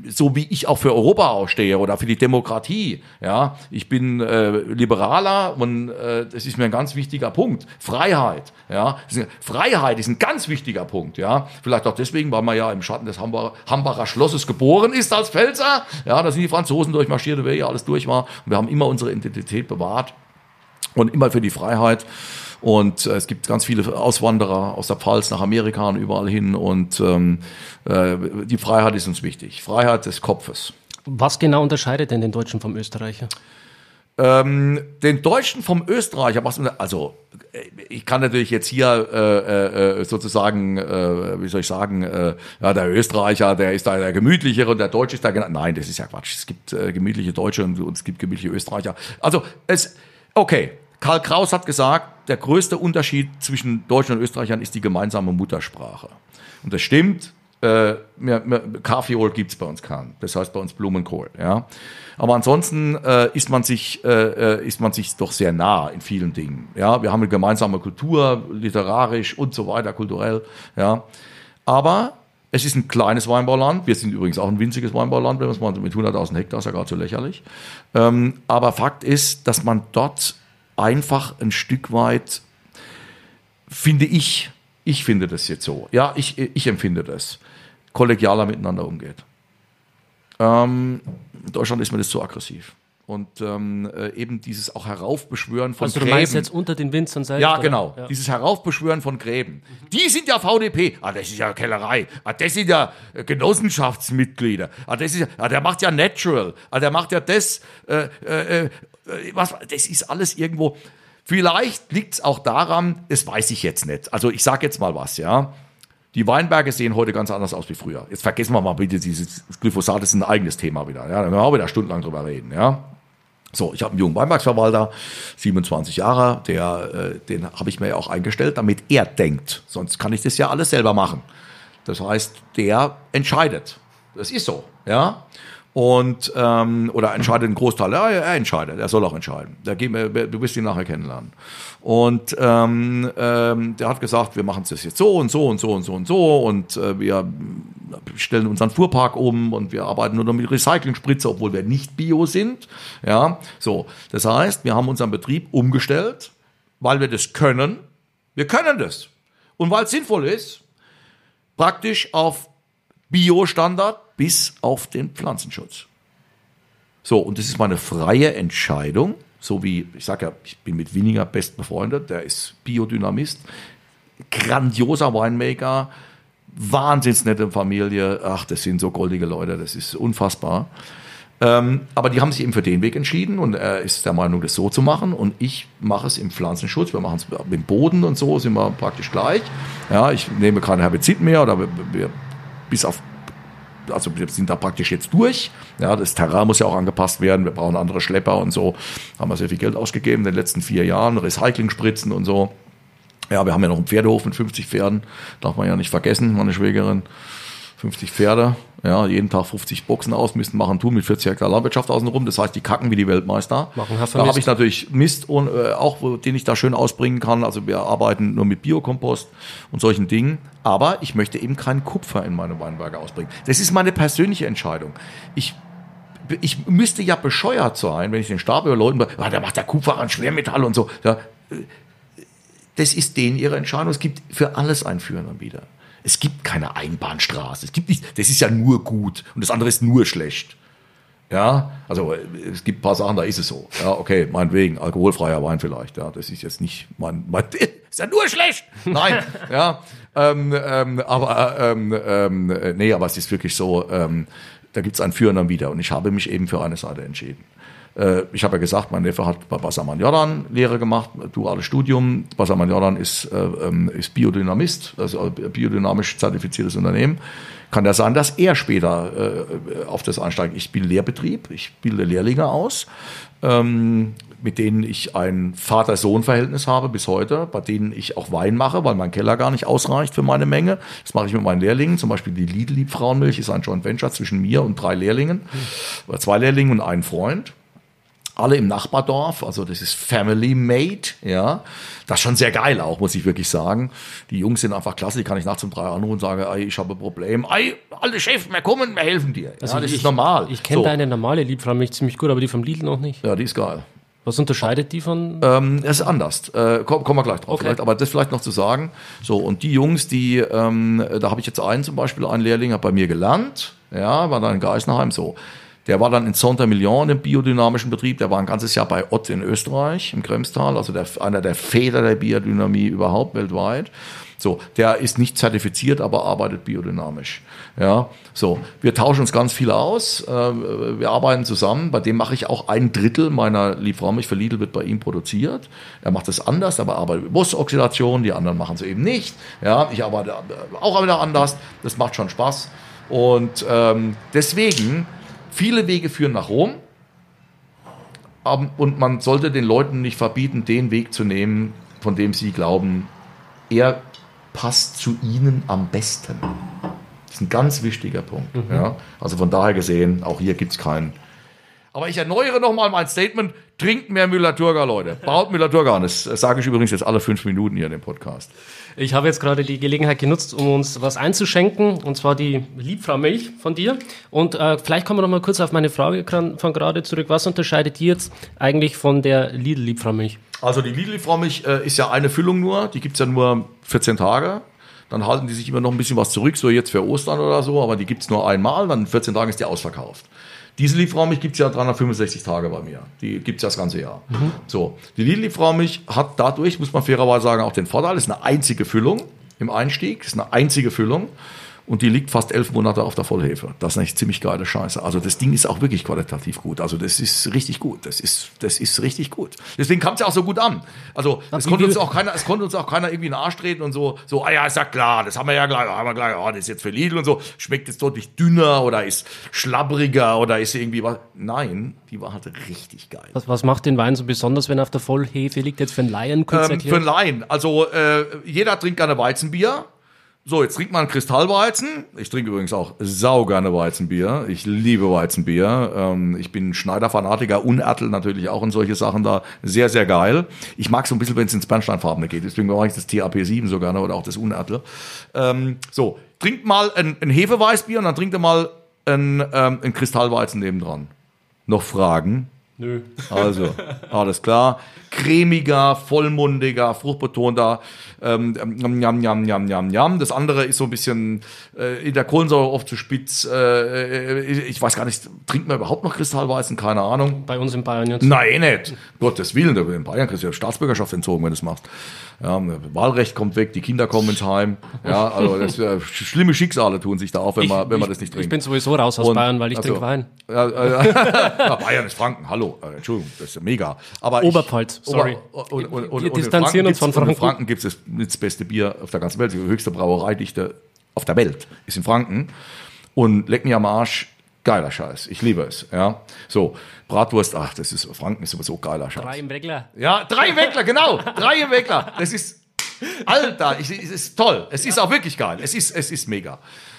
so wie ich auch für Europa ausstehe oder für die Demokratie. Ja, ich bin äh, liberaler und äh, das ist mir ein ganz wichtiger Punkt. Freiheit. Ja, Freiheit ist ein ganz wichtiger Punkt. Ja, vielleicht auch deswegen, weil man ja im Schatten des Hambacher, Hambacher Schlosses geboren ist als Pfälzer. Ja, da sind die Franzosen durchmarschiert, wer ja alles durch war. Und wir haben immer unsere Identität bewahrt und immer für die Freiheit. Und äh, es gibt ganz viele Auswanderer aus der Pfalz nach Amerika und überall hin. Und ähm, äh, die Freiheit ist uns wichtig. Freiheit des Kopfes. Was genau unterscheidet denn den Deutschen vom Österreicher? Ähm, den Deutschen vom Österreicher, was, also äh, ich kann natürlich jetzt hier äh, äh, sozusagen, äh, wie soll ich sagen, äh, ja, der Österreicher, der ist da der gemütlichere und der Deutsche ist da genau. Nein, das ist ja Quatsch. Es gibt äh, gemütliche Deutsche und, und es gibt gemütliche Österreicher. Also es, okay, Karl Kraus hat gesagt, der größte Unterschied zwischen Deutschen und Österreichern ist die gemeinsame Muttersprache. Und das stimmt. Äh, Kaffeeol gibt's bei uns keinen. Das heißt bei uns Blumenkohl. Ja. Aber ansonsten äh, ist man sich äh, äh, ist man sich doch sehr nah in vielen Dingen. Ja, wir haben eine gemeinsame Kultur, literarisch und so weiter, kulturell. Ja, aber es ist ein kleines Weinbauland. Wir sind übrigens auch ein winziges Weinbauland, wenn man es mal mit 100.000 Hektar ist ja gar zu lächerlich. Ähm, aber Fakt ist, dass man dort einfach ein Stück weit, finde ich, ich finde das jetzt so, ja, ich, ich empfinde das, kollegialer miteinander umgeht. Ähm, in Deutschland ist mir das zu aggressiv. Und ähm, äh, eben dieses auch Heraufbeschwören von also du Gräben. meinst jetzt unter den Winzern selbst? Ja, genau. Ja. Dieses Heraufbeschwören von Gräben. Mhm. Die sind ja VDP. Ah, das ist ja Kellerei. Ah, das sind ja äh, Genossenschaftsmitglieder. Ah, das ist ja, ah, der macht ja Natural. Ah, der macht ja das. Äh, äh äh, was, das ist alles irgendwo. Vielleicht liegt es auch daran, das weiß ich jetzt nicht. Also ich sage jetzt mal was, ja. Die Weinberge sehen heute ganz anders aus wie früher. Jetzt vergessen wir mal bitte dieses Glyphosat, das ist ein eigenes Thema wieder. Ja, da können wir auch wieder stundenlang drüber reden, ja. So, ich habe einen jungen Weinbergsverwalter, 27 Jahre, der, äh, den habe ich mir ja auch eingestellt, damit er denkt. Sonst kann ich das ja alles selber machen. Das heißt, der entscheidet. Das ist so, ja. Und ähm, oder entscheidet einen Großteil. Ja, er entscheidet. Er soll auch entscheiden. Da gehen wir, du wirst ihn nachher kennenlernen. Und ähm, ähm, der hat gesagt, wir machen es jetzt so und so und so und so und so und äh, wir stellen unseren Fuhrpark um und wir arbeiten nur noch mit Recycling-Spritze, obwohl wir nicht Bio sind. Ja, so. Das heißt, wir haben unseren Betrieb umgestellt, weil wir das können. Wir können das. Und weil es sinnvoll ist, praktisch auf Bio-Standard bis auf den Pflanzenschutz. So, und das ist meine freie Entscheidung, so wie, ich sage ja, ich bin mit Winiger best befreundet, der ist Biodynamist, grandioser Winemaker, wahnsinns nette Familie, ach, das sind so goldige Leute, das ist unfassbar. Ähm, aber die haben sich eben für den Weg entschieden und er ist der Meinung, das so zu machen. Und ich mache es im Pflanzenschutz. Wir machen es mit Boden und so, sind wir praktisch gleich. Ja, ich nehme kein Herbizid mehr oder wir, wir, bis auf also wir sind da praktisch jetzt durch. Ja, das Terrain muss ja auch angepasst werden. Wir brauchen andere Schlepper und so. Haben wir sehr viel Geld ausgegeben in den letzten vier Jahren. Recycling-Spritzen und so. Ja, wir haben ja noch einen Pferdehof mit 50 Pferden. Darf man ja nicht vergessen, meine Schwägerin. 50 Pferde, ja, jeden Tag 50 Boxen ausmisten, machen tun mit 40 Hektar Landwirtschaft außenrum. Das heißt, die kacken wie die Weltmeister. Machen da habe ich natürlich Mist, und, äh, auch den ich da schön ausbringen kann. Also wir arbeiten nur mit Biokompost und solchen Dingen. Aber ich möchte eben keinen Kupfer in meine Weinberge ausbringen. Das ist meine persönliche Entscheidung. Ich ich müsste ja bescheuert sein, wenn ich den Stab über Leuten, ah, der macht der Kupfer an Schwermetall und so. Ja, das ist denen ihre Entscheidung. Es gibt für alles ein Führen und wieder. Es gibt keine Einbahnstraße. Es gibt nicht, das ist ja nur gut und das andere ist nur schlecht. Ja, also es gibt ein paar Sachen, da ist es so. Ja, okay, meinetwegen, alkoholfreier Wein vielleicht. Ja, das ist jetzt nicht mein, mein [laughs] ist ja nur schlecht. Nein, [laughs] ja, ähm, ähm, aber ähm, ähm, nee, aber es ist wirklich so, ähm, da gibt es ein Führen dann wieder und ich habe mich eben für eine Seite entschieden. Äh, ich habe ja gesagt, mein Neffe hat bei Bassermann Jordan Lehre gemacht, duales Studium. Bassermann Jordan ist, äh, ähm, ist Biodynamist, also biodynamisch zertifiziertes Unternehmen. Kann ja sein, dass er später äh, auf das einsteigt. Ich bin Lehrbetrieb, ich bilde Lehrlinge aus, ähm, mit denen ich ein Vater-Sohn-Verhältnis habe bis heute, bei denen ich auch Wein mache, weil mein Keller gar nicht ausreicht für meine Menge. Das mache ich mit meinen Lehrlingen. Zum Beispiel die Lidl Frauenmilch ist ein Joint Venture zwischen mir und drei Lehrlingen, mhm. zwei Lehrlingen und einem Freund alle im Nachbardorf, also das ist Family Made, ja. Das ist schon sehr geil auch, muss ich wirklich sagen. Die Jungs sind einfach klasse, die kann ich nachts um drei anrufen und sagen, ey, ich habe ein Problem. Ey, alle Chef, wir kommen, wir helfen dir. Also ja, das ich, ist normal. Ich kenne so. deine normale Liebfrau ziemlich gut, aber die vom Lidl noch nicht. Ja, die ist geil. Was unterscheidet die von? Ähm, es ist anders. Äh, kommen komm wir gleich drauf. Okay. Vielleicht, aber das vielleicht noch zu sagen. So, und die Jungs, die, ähm, da habe ich jetzt einen zum Beispiel, einen Lehrling, hat bei mir gelernt, ja, war da in Geisenheim so. Der war dann in Saint-Emilion im biodynamischen Betrieb. Der war ein ganzes Jahr bei Ott in Österreich, im Kremstal, also der, einer der Väter der Biodynamie überhaupt weltweit. So, der ist nicht zertifiziert, aber arbeitet biodynamisch. Ja, so, wir tauschen uns ganz viel aus. Äh, wir arbeiten zusammen. Bei dem mache ich auch ein Drittel meiner Liebfraumilch für Lidl wird bei ihm produziert. Er macht es anders, aber arbeitet mit Busoxidation. Die anderen machen es eben nicht. Ja, ich arbeite auch wieder anders. Das macht schon Spaß. Und ähm, deswegen Viele Wege führen nach Rom. Und man sollte den Leuten nicht verbieten, den Weg zu nehmen, von dem sie glauben, er passt zu ihnen am besten. Das ist ein ganz wichtiger Punkt. Mhm. Ja? Also von daher gesehen, auch hier gibt es keinen. Aber ich erneuere nochmal mein Statement. Trinkt mehr Müller-Thurgau, Leute. Baut Müller-Thurgau an. Das sage ich übrigens jetzt alle fünf Minuten hier in dem Podcast. Ich habe jetzt gerade die Gelegenheit genutzt, um uns was einzuschenken, und zwar die Liebfrau Milch von dir. Und äh, vielleicht kommen wir noch mal kurz auf meine Frage von gerade zurück. Was unterscheidet die jetzt eigentlich von der Lidl Liebfrau Milch? Also die Lidl Liebfrau Milch äh, ist ja eine Füllung nur, die gibt es ja nur 14 Tage. Dann halten die sich immer noch ein bisschen was zurück, so jetzt für Ostern oder so, aber die gibt es nur einmal, dann in 14 Tagen ist die ausverkauft. Diese Lieferraumilch gibt es ja 365 Tage bei mir. Die gibt es ja das ganze Jahr. Mhm. So, die Lidl-Lieferraumilch hat dadurch, muss man fairerweise sagen, auch den Vorteil, ist eine einzige Füllung im Einstieg, ist eine einzige Füllung und die liegt fast elf Monate auf der Vollhefe. Das ist eigentlich ziemlich geile Scheiße. Also das Ding ist auch wirklich qualitativ gut. Also das ist richtig gut. Das ist, das ist richtig gut. Deswegen kam es ja auch so gut an. Also es konnte uns auch keiner, es konnte uns auch keiner irgendwie in den Arsch treten und so, so, ah ja, ist ja klar, das haben wir ja gleich, haben wir gleich, oh, das ist jetzt für Lidl und so, schmeckt jetzt deutlich dünner oder ist schlabbriger oder ist irgendwie was. Nein, die war halt richtig geil. Was, was macht den Wein so besonders, wenn er auf der Vollhefe liegt? Jetzt für einen Laien kurz ähm, Für einen Laien. Also äh, jeder trinkt gerne Weizenbier. So, jetzt trinkt man Kristallweizen. Ich trinke übrigens auch saugerne Weizenbier. Ich liebe Weizenbier. Ähm, ich bin Schneider-Fanatiker, Unertel natürlich auch und solche Sachen da. Sehr, sehr geil. Ich mag so ein bisschen, wenn es ins Bernsteinfarbene geht. Deswegen mache ich das TAP7 so gerne oder auch das Unertel. Ähm, so, trinkt mal ein, ein Hefeweißbier und dann trinkt ihr mal ein, ähm, ein Kristallweizen nebendran. Noch Fragen? Nö. [laughs] Also, alles klar. Cremiger, vollmundiger, fruchtbetonter. Ähm, jam, jam, jam, jam, jam. Das andere ist so ein bisschen äh, in der Kohlensäure oft zu spitz. Äh, ich weiß gar nicht, trinkt man überhaupt noch Kristallweißen? Keine Ahnung. Bei uns in Bayern jetzt. Nein, nicht. Gottes Willen, in Bayern kriegst du ja Staatsbürgerschaft entzogen, wenn du das machst. Ja, Wahlrecht kommt weg, die Kinder kommen ins Heim. Ja, also das, äh, schlimme Schicksale tun sich da auf, wenn, Ich- man, wenn man ich- das nicht trinkt. Ich bin sowieso raus aus Und- Bayern, weil ich also, trinke Wein. Ja, äh, [laughs] ja, Bayern ist Franken, hallo. Äh, Entschuldigung, das ist ja mega. Aber Oberpfalz, ich, sorry. Ober, und, und, und, Wir distanzieren uns von und In Franken. Franken gibt es das, das beste Bier auf der ganzen Welt. Die höchste Brauereidichte auf der Welt ist in Franken. Und leck mir am Arsch, geiler Scheiß. Ich liebe es. Ja, so Bratwurst. Ach, das ist Franken ist sowieso geiler Scheiß. Drei im Regler. Ja, drei im Weckler, genau. Drei im Weckler. Das ist, Alter, ich, es ist toll. Es ist auch wirklich geil. Es ist, es ist mega.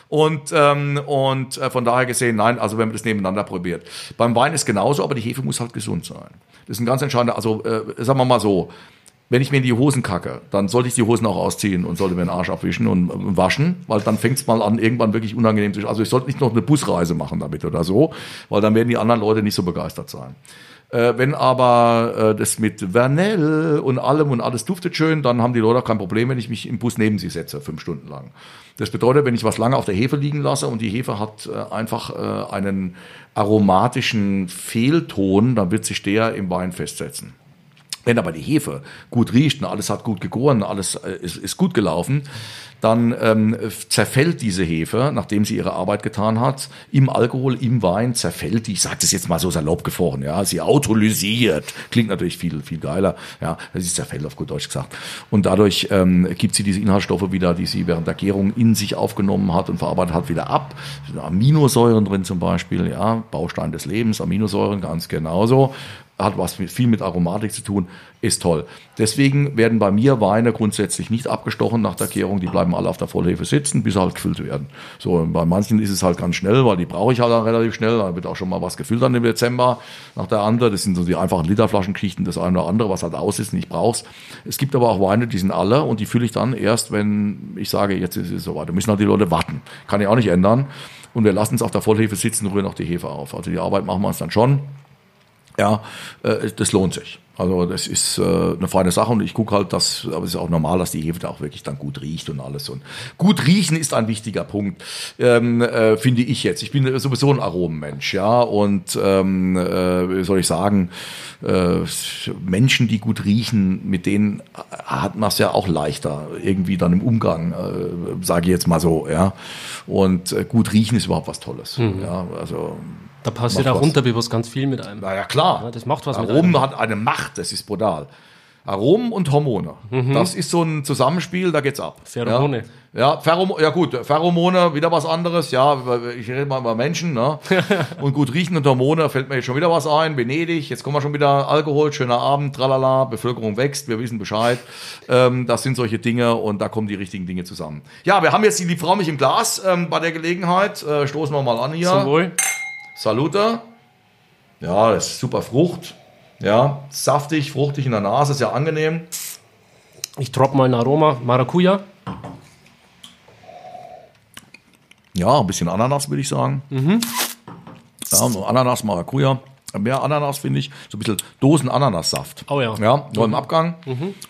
Und, ähm, und äh, von daher gesehen, nein, also wenn man das nebeneinander probiert. Beim Wein ist genauso, aber die Hefe muss halt gesund sein. Das ist ein ganz entscheidender, also äh, sagen wir mal so, wenn ich mir in die Hosen kacke, dann sollte ich die Hosen auch ausziehen und sollte mir den Arsch abwischen und, und waschen, weil dann fängt es mal an, irgendwann wirklich unangenehm zu Also ich sollte nicht noch eine Busreise machen damit oder so, weil dann werden die anderen Leute nicht so begeistert sein. Äh, wenn aber äh, das mit Vernell und allem und alles duftet schön, dann haben die Leute auch kein Problem, wenn ich mich im Bus neben sie setze, fünf Stunden lang. Das bedeutet, wenn ich was lange auf der Hefe liegen lasse und die Hefe hat äh, einfach äh, einen aromatischen Fehlton, dann wird sich der im Wein festsetzen. Wenn aber die Hefe gut riecht und alles hat gut gegoren, alles äh, ist, ist gut gelaufen, dann ähm, zerfällt diese Hefe, nachdem sie ihre Arbeit getan hat, im Alkohol, im Wein zerfällt die, ich sage das jetzt mal so salopp gefroren, ja, sie autolysiert, klingt natürlich viel, viel geiler, ja, sie zerfällt auf gut Deutsch gesagt. Und dadurch ähm, gibt sie diese Inhaltsstoffe wieder, die sie während der Gärung in sich aufgenommen hat und verarbeitet hat, wieder ab. Aminosäuren drin zum Beispiel, ja, Baustein des Lebens, Aminosäuren ganz genauso hat was mit, viel mit Aromatik zu tun, ist toll. Deswegen werden bei mir Weine grundsätzlich nicht abgestochen nach der Gärung, die bleiben alle auf der Vollhefe sitzen, bis sie halt gefüllt werden. So, und bei manchen ist es halt ganz schnell, weil die brauche ich halt dann relativ schnell, da wird auch schon mal was gefüllt dann im Dezember nach der andere, das sind so die einfachen Literflaschengeschichten, das eine oder andere, was halt aus ist, nicht brauchst. Es gibt aber auch Weine, die sind alle und die fülle ich dann erst, wenn ich sage, jetzt ist es soweit. Da müssen halt die Leute warten. Kann ich auch nicht ändern. Und wir lassen es auf der Vollhefe sitzen, rühren auch die Hefe auf. Also die Arbeit machen wir uns dann schon. Ja, äh, das lohnt sich. Also das ist äh, eine feine Sache und ich gucke halt, dass, aber es ist auch normal, dass die Hefe da auch wirklich dann gut riecht und alles. Und gut riechen ist ein wichtiger Punkt, ähm, äh, finde ich jetzt. Ich bin sowieso ein Aromenmensch, ja, und ähm, äh, wie soll ich sagen, äh, Menschen, die gut riechen, mit denen hat man es ja auch leichter irgendwie dann im Umgang, äh, sage ich jetzt mal so, ja. Und äh, gut riechen ist überhaupt was Tolles, ja. Also Da passiert auch was. unterbewusst ganz viel mit einem. na ja, klar. Ja, das macht was mit Aromen einem. hat eine Macht, das ist brutal. Aromen und Hormone. Das ist so ein Zusammenspiel, da geht's ab. Mhm. Pheromone. Ja, ja, Pheromo ja gut, Pheromone, wieder was anderes. Ja, ich rede mal über Menschen. Ne? [laughs] und gut, riechen und Hormone, fällt mir jetzt schon wieder was ein. Venedig, jetzt kommen wir schon wieder Alkohol, schöner Abend, tralala, Bevölkerung wächst, wir wissen Bescheid. Ähm, das sind solche Dinge und da kommen die richtigen Dinge zusammen. Ja, wir haben jetzt die Liebfraumilch im Glas ähm, bei der Gelegenheit. Äh, stoßen wir mal an hier. Zum Wohl. Salute. Ja, das ist super Frucht. Ja, saftig, fruchtig in der Nase, sehr angenehm. Ich droppe mal ein Aroma. Maracuja. Ja, ein bisschen Ananas, würde ich sagen. Ja, nur Ananas, Maracuja. Mehr Ananas, finde ich. So ein bisschen Dosen-Ananassaft. Oh ja. Ja, nur im Abgang.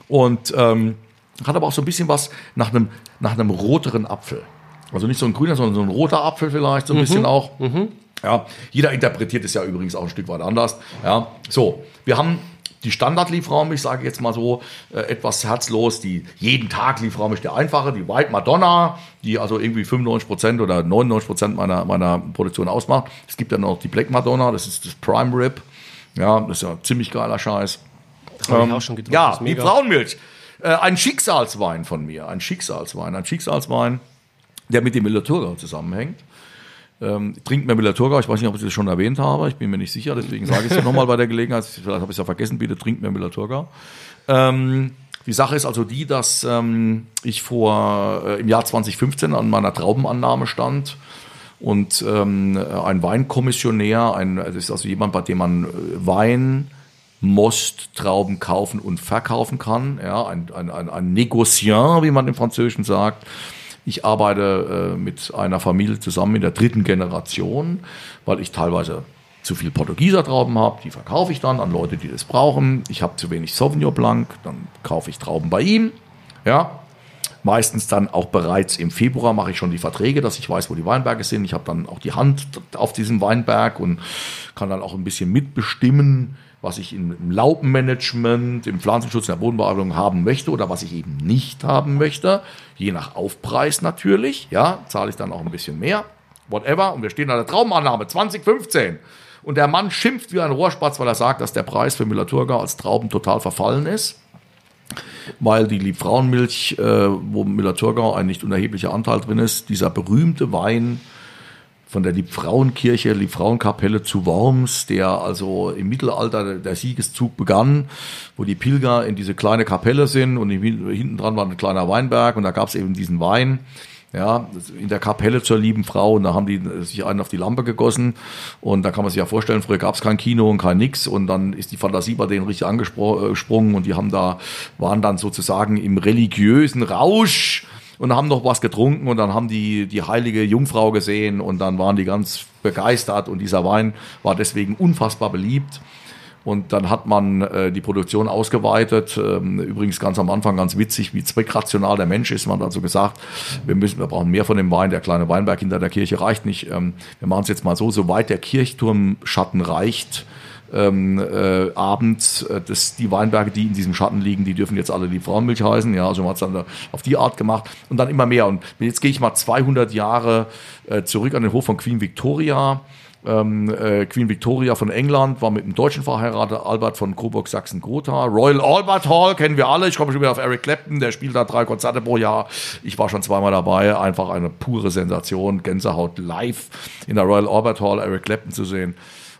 Und ähm, hat aber auch so ein bisschen was nach einem, nach einem roteren Apfel. Also nicht so ein grüner, sondern so ein roter Apfel vielleicht, so ein bisschen auch. Ja, jeder interpretiert es ja übrigens auch ein Stück weit anders. Ja, so, wir haben die Standard-Liefraum, ich sage jetzt mal so, äh, etwas herzlos, die jeden Tag Liefraum ist der einfache, die White Madonna, die also irgendwie 95% oder 99% meiner, meiner Produktion ausmacht. Es gibt dann noch die Black Madonna, das ist das Prime Rib. Ja, das ist ja ziemlich geiler Scheiß. Getrunken. Ja, die mega. Frauenmilch. Äh, ein Schicksalswein von mir. Ein Schicksalswein. Ein Schicksalswein, der mit dem Müller-Thurgau zusammenhängt. Ähm, trinkt mir Müller-Thurgau. Ich weiß nicht, ob ich das schon erwähnt habe. Ich bin mir nicht sicher. Deswegen sage ich es ja nochmal bei der Gelegenheit. [laughs] Vielleicht habe ich es ja vergessen. Bitte trinkt mir Müller-Thurgau. Ähm, Die Sache ist also die, dass ähm, ich vor äh, im Jahr 2015 an meiner Traubenannahme stand und ähm, ein Weinkommissionär, ein, das ist also jemand, bei dem man äh, Wein, Most, Trauben kaufen und verkaufen kann, ja, ein, ein, ein, ein Negociant, wie man im Französischen sagt. Ich arbeite äh, mit einer Familie zusammen in der dritten Generation, weil ich teilweise zu viel Portugieser Trauben habe, die verkaufe ich dann an Leute, die das brauchen. Ich habe zu wenig Sauvignon Blanc, dann kaufe ich Trauben bei ihm. Ja, meistens dann auch bereits im Februar mache ich schon die Verträge, dass ich weiß, wo die Weinberge sind. Ich habe dann auch die Hand auf diesem Weinberg und kann dann auch ein bisschen mitbestimmen, was ich im Laubenmanagement, im Pflanzenschutz, in der Bodenbearbeitung haben möchte oder was ich eben nicht haben möchte. Je nach Aufpreis natürlich, ja, zahle ich dann auch ein bisschen mehr. Whatever. Und wir stehen an der Traumannahme 2015. Und der Mann schimpft wie ein Rohrspatz, weil er sagt, dass der Preis für Müller-Thurgau als Trauben total verfallen ist. Weil die Liebfrauenmilch, äh, wo Müller-Thurgau ein nicht unerheblicher Anteil drin ist, dieser berühmte Wein von der Liebfrauenkirche, Liebfrauenkapelle zu Worms, der also im Mittelalter der Siegeszug begann, wo die Pilger in diese kleine Kapelle sind und hinten dran war ein kleiner Weinberg und da gab es eben diesen Wein ja, in der Kapelle zur lieben Frau und da haben die sich einen auf die Lampe gegossen und da kann man sich ja vorstellen, früher gab es kein Kino und kein nix und dann ist die Fantasie bei denen richtig angesprungen und die haben da, waren dann sozusagen im religiösen Rausch und haben noch was getrunken und dann haben die die heilige Jungfrau gesehen und dann waren die ganz begeistert und dieser Wein war deswegen unfassbar beliebt. Und dann hat man äh, die Produktion ausgeweitet. Ähm, übrigens ganz am Anfang ganz witzig, wie zweckrational der Mensch ist. Man hat also gesagt, wir müssen, wir brauchen mehr von dem Wein. Der kleine Weinberg hinter der Kirche reicht nicht. Ähm, wir machen es jetzt mal so, soweit der Kirchturmschatten reicht. Ähm, äh, abends, äh, das, die Weinberge, die in diesem Schatten liegen, die dürfen jetzt alle die Frauenmilch heißen. Ja, also man hat es dann auf die Art gemacht und dann immer mehr. Und jetzt gehe ich mal 200 Jahre äh, zurück an den Hof von Queen Victoria. Ähm, äh, Queen Victoria von England war mit einem Deutschen verheiratet, Albert von Coburg Sachsen-Gotha. Royal Albert Hall kennen wir alle. Ich komme schon wieder auf Eric Clapton, der spielt da drei Konzerte pro Jahr. Ich war schon zweimal dabei. Einfach eine pure Sensation. Gänsehaut live in der Royal Albert Hall Eric Clapton zu sehen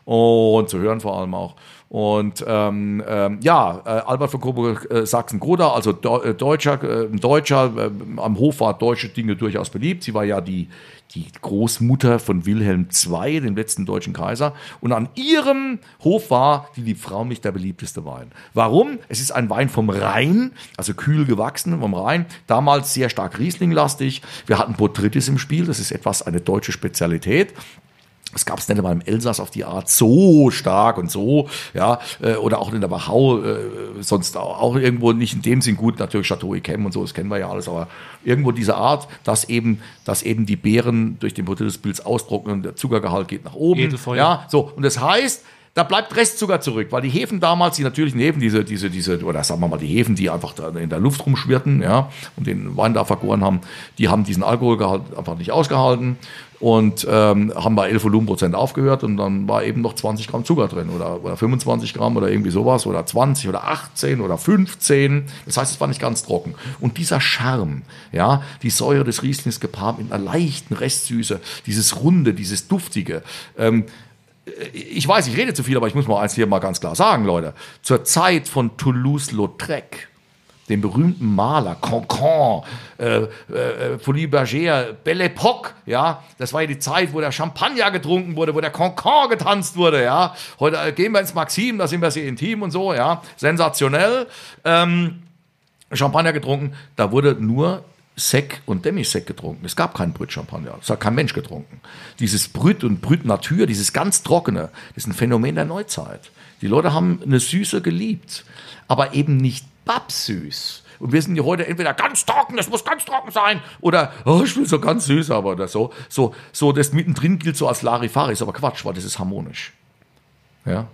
und zu hören vor allem auch. Und ähm, ähm, ja, äh, Albert von Coburg äh, Sachsen-Gotha, also Do äh, Deutscher, äh, Deutscher äh, am Hof war deutsche Dinge durchaus beliebt. Sie war ja die die Großmutter von Wilhelm II, dem letzten deutschen Kaiser. Und an ihrem Hof war die Liebfraumilch der beliebteste Wein. Warum? Es ist ein Wein vom Rhein, also kühl gewachsen vom Rhein, damals sehr stark Riesling-lastig. Wir hatten Botrytis im Spiel, das ist etwas eine deutsche Spezialität. Das gab es nicht einmal im Elsass auf die Art so stark und so, ja, äh, oder auch in der Wachau, äh, sonst auch, irgendwo nicht in dem Sinn gut, natürlich Chateau Yquem und so, das kennen wir ja alles, aber irgendwo diese Art, dass eben, dass eben die Beeren durch den Prozess des Pilz austrocknen und der Zuckergehalt geht nach oben. Edelfeuer. Ja, so, und das heißt, da bleibt Restzucker zurück, weil die Hefen damals, die natürlichen Hefen, diese, diese, diese, oder sagen wir mal die Hefen, die einfach da in der Luft rumschwirrten, ja, und den Wein da vergoren haben, die haben diesen Alkoholgehalt einfach nicht ausgehalten und ähm, haben bei 11 Volumenprozent aufgehört und dann war eben noch 20 Gramm Zucker drin oder, oder 25 Gramm oder irgendwie sowas oder 20 oder 18 oder 15. Das heißt, es war nicht ganz trocken. Und dieser Charme, ja, die Säure des Rieslings gepaart mit einer leichten Restsüße, dieses Runde, dieses Duftige, ähm, ich weiß, ich rede zu viel, aber ich muss mal eins hier mal ganz klar sagen, Leute. Zur Zeit von Toulouse-Lautrec, dem berühmten Maler, Cancan, äh, äh, Folie Bergère, Belle Époque, ja, das war ja die Zeit, wo der Champagner getrunken wurde, wo der Cancan getanzt wurde, ja. Heute äh, gehen wir ins Maxim, da sind wir sehr intim und so, ja, sensationell. Ähm, Champagner getrunken, da wurde nur Sek und Demisek getrunken. Es gab keinen Brüt Champagner. Das hat kein Mensch getrunken. Dieses Brüt und Brüt Natur, dieses ganz trockene, das ist ein Phänomen der Neuzeit. Die Leute haben eine Süße geliebt, aber eben nicht babsüß. Und wir sind ja heute entweder ganz trocken, das muss ganz trocken sein, oder, oh, ich will so ganz süß, aber oder so. So, so das mittendrin gilt so als Larifari, ist aber Quatsch, weil das ist harmonisch. Ja.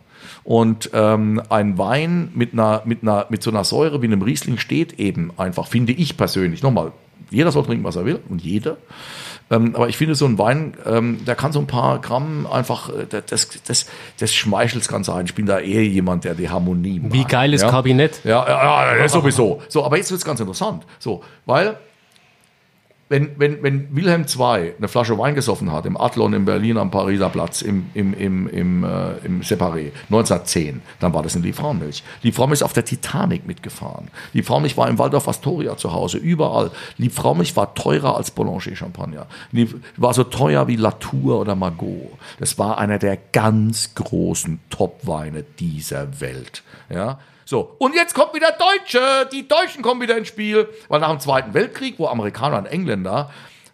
Und ähm, ein Wein mit einer, mit einer, mit so einer Säure wie einem Riesling steht eben einfach, finde ich persönlich. Nochmal, jeder soll trinken, was er will und jeder. Ähm, aber ich finde, so ein Wein, ähm, der kann so ein paar Gramm einfach, äh, das, das, das schmeichelt das Ganze ein. Ich bin da eher jemand, der die Harmonie mag. Wie geiles ja? Kabinett. Ja, ja, ja, sowieso. So, aber jetzt wird es ganz interessant. So, weil wenn, wenn, wenn Wilhelm II eine Flasche Wein gesoffen hat, im Adlon in Berlin am Pariser Platz, im, im, im, im, äh, im Separé, 1910, dann war das eine Liebfrauenmilch. Liebfrauenmilch ist auf der Titanic mitgefahren. Liebfrauenmilch war im Waldorf Astoria zu Hause, überall. Liebfrauenmilch war teurer als Boulanger Champagner. Lieb, war so teuer wie Latour oder Margot. Das war einer der ganz großen Top-Weine dieser Welt. Ja, so, und jetzt kommt wieder Deutsche. Die Deutschen kommen wieder ins Spiel. Weil nach dem Zweiten Weltkrieg, wo Amerikaner und Engländer,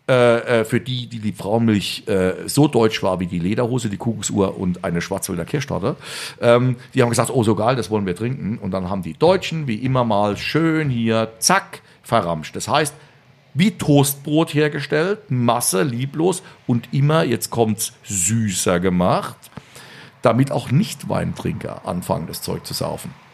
äh, äh, für die, die die Frauenmilch äh, so deutsch war wie die Lederhose, die Kuckucksuhr und eine Schwarzwälder Kirschtorte, ähm, die haben gesagt, oh so geil, das wollen wir trinken. Und dann haben die Deutschen wie immer mal schön hier, zack, verramscht. Das heißt, wie Toastbrot hergestellt, Masse, lieblos und immer, jetzt kommt's, süßer gemacht, damit auch Nicht-Weintrinker anfangen, das Zeug zu saufen.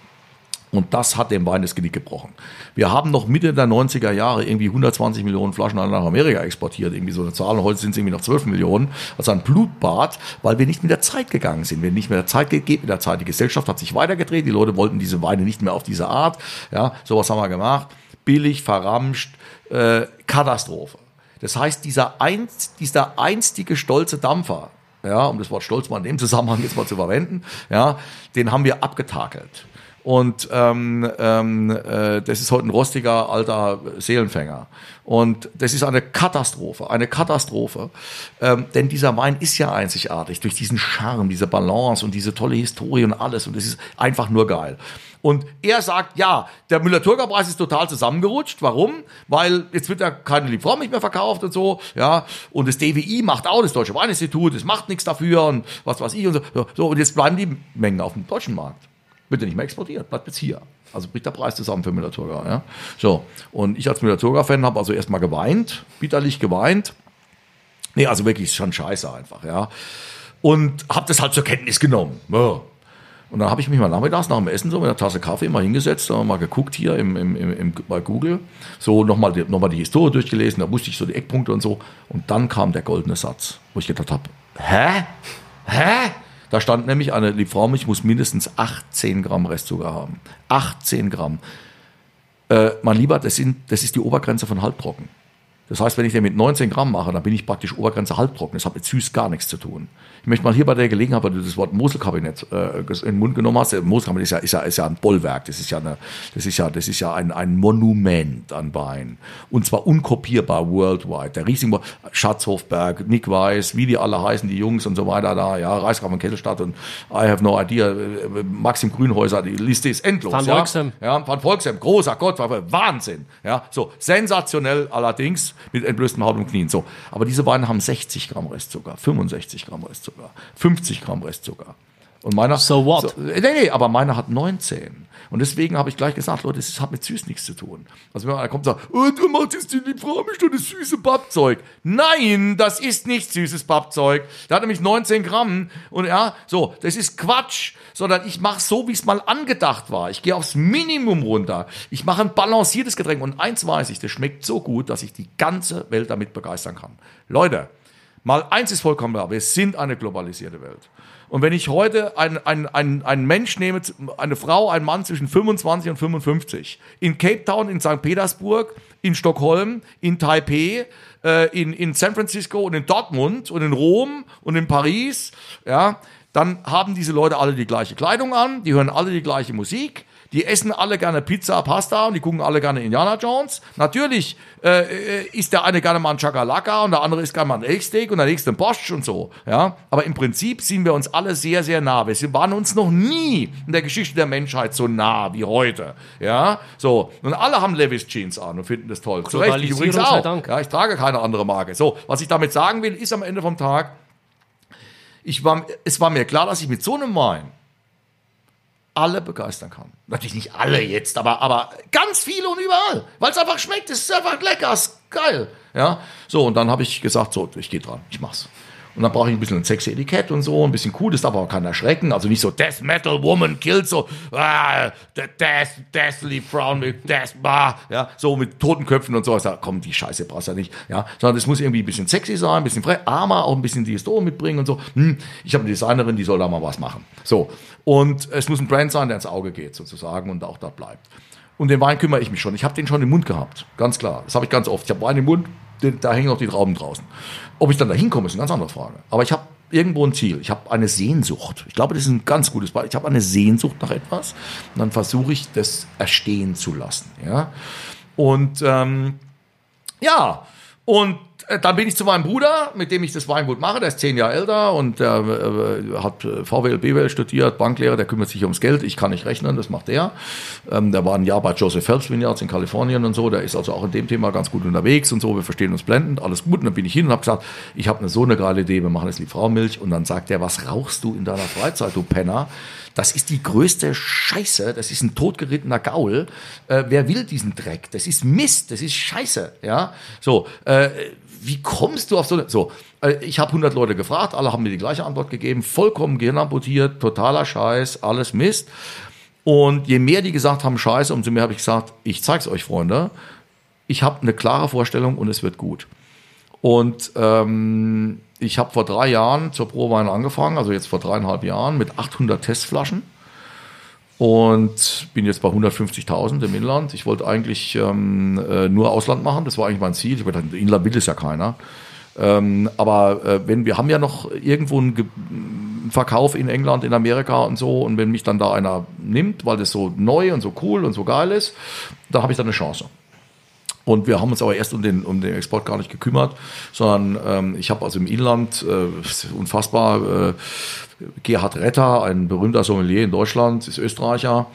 Und das hat dem Wein das Genick gebrochen. Wir haben noch Mitte der 90er Jahre irgendwie 120 Millionen Flaschen nach Amerika exportiert, irgendwie so eine Zahl. Und heute sind es irgendwie noch 12 Millionen. Also ein Blutbad, weil wir nicht mit der Zeit gegangen sind. Wir nicht mit der Zeit geht mit der Zeit. Die Gesellschaft hat sich weitergedreht. Die Leute wollten diese Weine nicht mehr auf diese Art. Ja, sowas haben wir gemacht. Billig, verramscht, äh, Katastrophe. Das heißt, dieser, einst, dieser einstige stolze Dampfer, ja, um das Wort Stolz mal in dem Zusammenhang jetzt mal zu verwenden, ja, den haben wir abgetakelt. Und ähm, ähm, äh, das ist heute ein rostiger alter Seelenfänger. Und das ist eine Katastrophe, eine Katastrophe. Ähm, denn dieser Wein ist ja einzigartig durch diesen Charme, diese Balance und diese tolle Historie und alles. Und es ist einfach nur geil. Und er sagt, ja, der Müller-Thurgau-Preis ist total zusammengerutscht. Warum? Weil jetzt wird ja keine Liebfraumilch mehr verkauft und so, ja. Und das DWI macht auch, das Deutsche Weininstitut, das macht nichts dafür und was weiß ich und so. So, und jetzt bleiben die Mengen auf dem deutschen Markt. Ja nicht mehr exportiert, bleibt jetzt hier. Also bricht der Preis zusammen für Müller-Thurgau. Ja? So, und ich als Müller-Thurgau-Fan habe also erstmal geweint, bitterlich geweint. Nee, also wirklich schon scheiße einfach, ja. Und habe das halt zur Kenntnis genommen. Ja. Und dann habe ich mich mal nachmittags nach dem Essen so mit einer Tasse Kaffee mal hingesetzt, mal geguckt hier im, im, im, bei Google, so nochmal die, noch mal die Historie durchgelesen, da wusste ich so die Eckpunkte und so. Und dann kam der goldene Satz, wo ich gedacht habe, hä? Hä? Da stand nämlich, eine Liebfraumilch muss mindestens 18 Gramm Restzucker haben. 18 Gramm. Äh, mein Lieber, das, sind, das ist die Obergrenze von halbtrocken. Das heißt, wenn ich den mit 19 Gramm mache, dann bin ich praktisch Obergrenze halbtrocken. Das hat mit süß gar nichts zu tun. Ich möchte mal hier bei der Gelegenheit, weil du das Wort Moselkabinett äh, in den Mund genommen hast. Der Moselkabinett ist ja, ist ja, ist ja ein Bollwerk. Das ist ja, eine, das ist ja, das ist ja ein, ein Monument an Wein. Und zwar unkopierbar worldwide. Der Riesling, Schatzhofberg, Nick Weiß, wie die alle heißen, die Jungs und so weiter da, ja, Reichsgraf von Kettelstadt und I have no idea, äh, Maxim Grünhäuser, die Liste ist endlos. Van Volksem. Ja, ja Van Volksem, großer Gott, Wahnsinn. Ja, so, sensationell allerdings mit entblößtem Haut und Knien. So, aber diese Weine haben 60 Gramm Restzucker, 65 Gramm Restzucker. Restzucker. 50 Gramm Restzucker. Und meiner. So what? So, nee, nee, aber meiner hat 19. Und deswegen habe ich gleich gesagt, Leute, das hat mit süß nichts zu tun. Also wenn einer kommt und sagt, oh, du machst jetzt die Liebfrauenmilch doch das süße Pappzeug. Nein, das ist nicht süßes Pappzeug. Der hat nämlich 19 Gramm. Und ja, so, das ist Quatsch. Sondern ich mache so, wie es mal angedacht war. Ich gehe aufs Minimum runter. Ich mache ein balanciertes Getränk. Und eins weiß ich, das schmeckt so gut, dass ich die ganze Welt damit begeistern kann. Leute, Mal eins ist vollkommen klar, wir sind eine globalisierte Welt. Und wenn ich heute einen ein, ein Mensch nehme, eine Frau, einen Mann zwischen 25 und 55, in Cape Town, in St. Petersburg, in Stockholm, in Taipei, äh, in, in San Francisco und in Dortmund und in Rom und in Paris, ja, dann haben diese Leute alle die gleiche Kleidung an, die hören alle die gleiche Musik, die essen alle gerne Pizza, Pasta und die gucken alle gerne Indiana Jones. Natürlich äh, äh isst der eine gerne mal ein Chakalaka und der andere isst gerne mal ein Elchsteak und der nächste ein Bosch und so. Ja, aber im Prinzip sind wir uns alle sehr, sehr nah. Wir waren uns noch nie in der Geschichte der Menschheit so nah wie heute. Ja, so und alle haben Levis Jeans an und finden das toll. Zu Recht, ich übrigens auch. Ja, ich trage keine andere Marke. So, was ich damit sagen will, ist am Ende vom Tag, ich war, es war mir klar, dass ich mit so einem Wein alle begeistern kann. Natürlich nicht alle jetzt, aber, aber ganz viele und überall, weil es einfach schmeckt, es ist einfach lecker, es ist geil. Ja, so, und dann habe ich gesagt, so, ich gehe dran, ich mach's. Und dann brauche ich ein bisschen ein sexy Etikett und so, ein bisschen cool, das darf aber keiner erschrecken. Also nicht so Death Metal Woman kills so, ah, Death, Deathly Frown mit Death, bah, ja, so mit toten Köpfen und so. Ich sage, komm, die Scheiße brauchst du ja nicht, ja. Sondern es muss irgendwie ein bisschen sexy sein, ein bisschen frei, armer, auch ein bisschen die Historie mitbringen und so. Hm, ich habe eine Designerin, die soll da mal was machen. So. Und es muss ein Brand sein, der ins Auge geht, sozusagen, und auch da bleibt. Und den Wein kümmere ich mich schon. Ich habe den schon im Mund gehabt, ganz klar. Das habe ich ganz oft. Ich habe Wein im Mund, da hängen noch die Trauben draußen. Ob ich dann da hinkomme, ist eine ganz andere Frage. Aber ich habe irgendwo ein Ziel. Ich habe eine Sehnsucht. Ich glaube, das ist ein ganz gutes Beispiel. Ich habe eine Sehnsucht nach etwas und dann versuche ich, das erstehen zu lassen. Ja? Und ähm, ja, und dann bin ich zu meinem Bruder, mit dem ich das Weingut mache. Der ist zehn Jahre älter und der äh, hat VWL, BWL studiert, Banklehrer, der kümmert sich ums Geld. Ich kann nicht rechnen, das macht er. Ähm, der war ein Jahr bei Joseph Phelps Vineyards in Kalifornien und so. Der ist also auch in dem Thema ganz gut unterwegs und so. Wir verstehen uns blendend, alles gut. Und dann bin ich hin und habe gesagt, ich habe eine so eine geile Idee, wir machen jetzt Liebfraumilch. Und dann sagt er, was rauchst du in deiner Freizeit, du Penner? Das ist die größte Scheiße. Das ist ein totgerittener Gaul. Äh, wer will diesen Dreck? Das ist Mist. Das ist Scheiße. Ja, so. Äh, wie kommst du auf so eine, so, äh, ich habe 100 Leute gefragt, alle haben mir die gleiche Antwort gegeben, vollkommen gehirnamputiert, totaler Scheiß, alles Mist. Und je mehr die gesagt haben Scheiße, umso mehr habe ich gesagt, ich zeig's euch, Freunde, ich habe eine klare Vorstellung und es wird gut. Und ähm, ich habe vor drei Jahren zur Prowein angefangen, also jetzt vor dreieinhalb Jahren, mit 800 Testflaschen und bin jetzt bei 150.000 im Inland. Ich wollte eigentlich ähm, äh, nur Ausland machen, das war eigentlich mein Ziel. Ich habe gedacht, Inland will es ja keiner. Ähm, aber äh, wenn wir haben ja noch irgendwo einen, Ge einen Verkauf in England, in Amerika und so, und wenn mich dann da einer nimmt, weil das so neu und so cool und so geil ist, da habe ich dann eine Chance. Und wir haben uns aber erst um den, um den Export gar nicht gekümmert, sondern ähm, ich habe also im Inland, äh, unfassbar, äh, Gerhard Retter, ein berühmter Sommelier in Deutschland, ist Österreicher,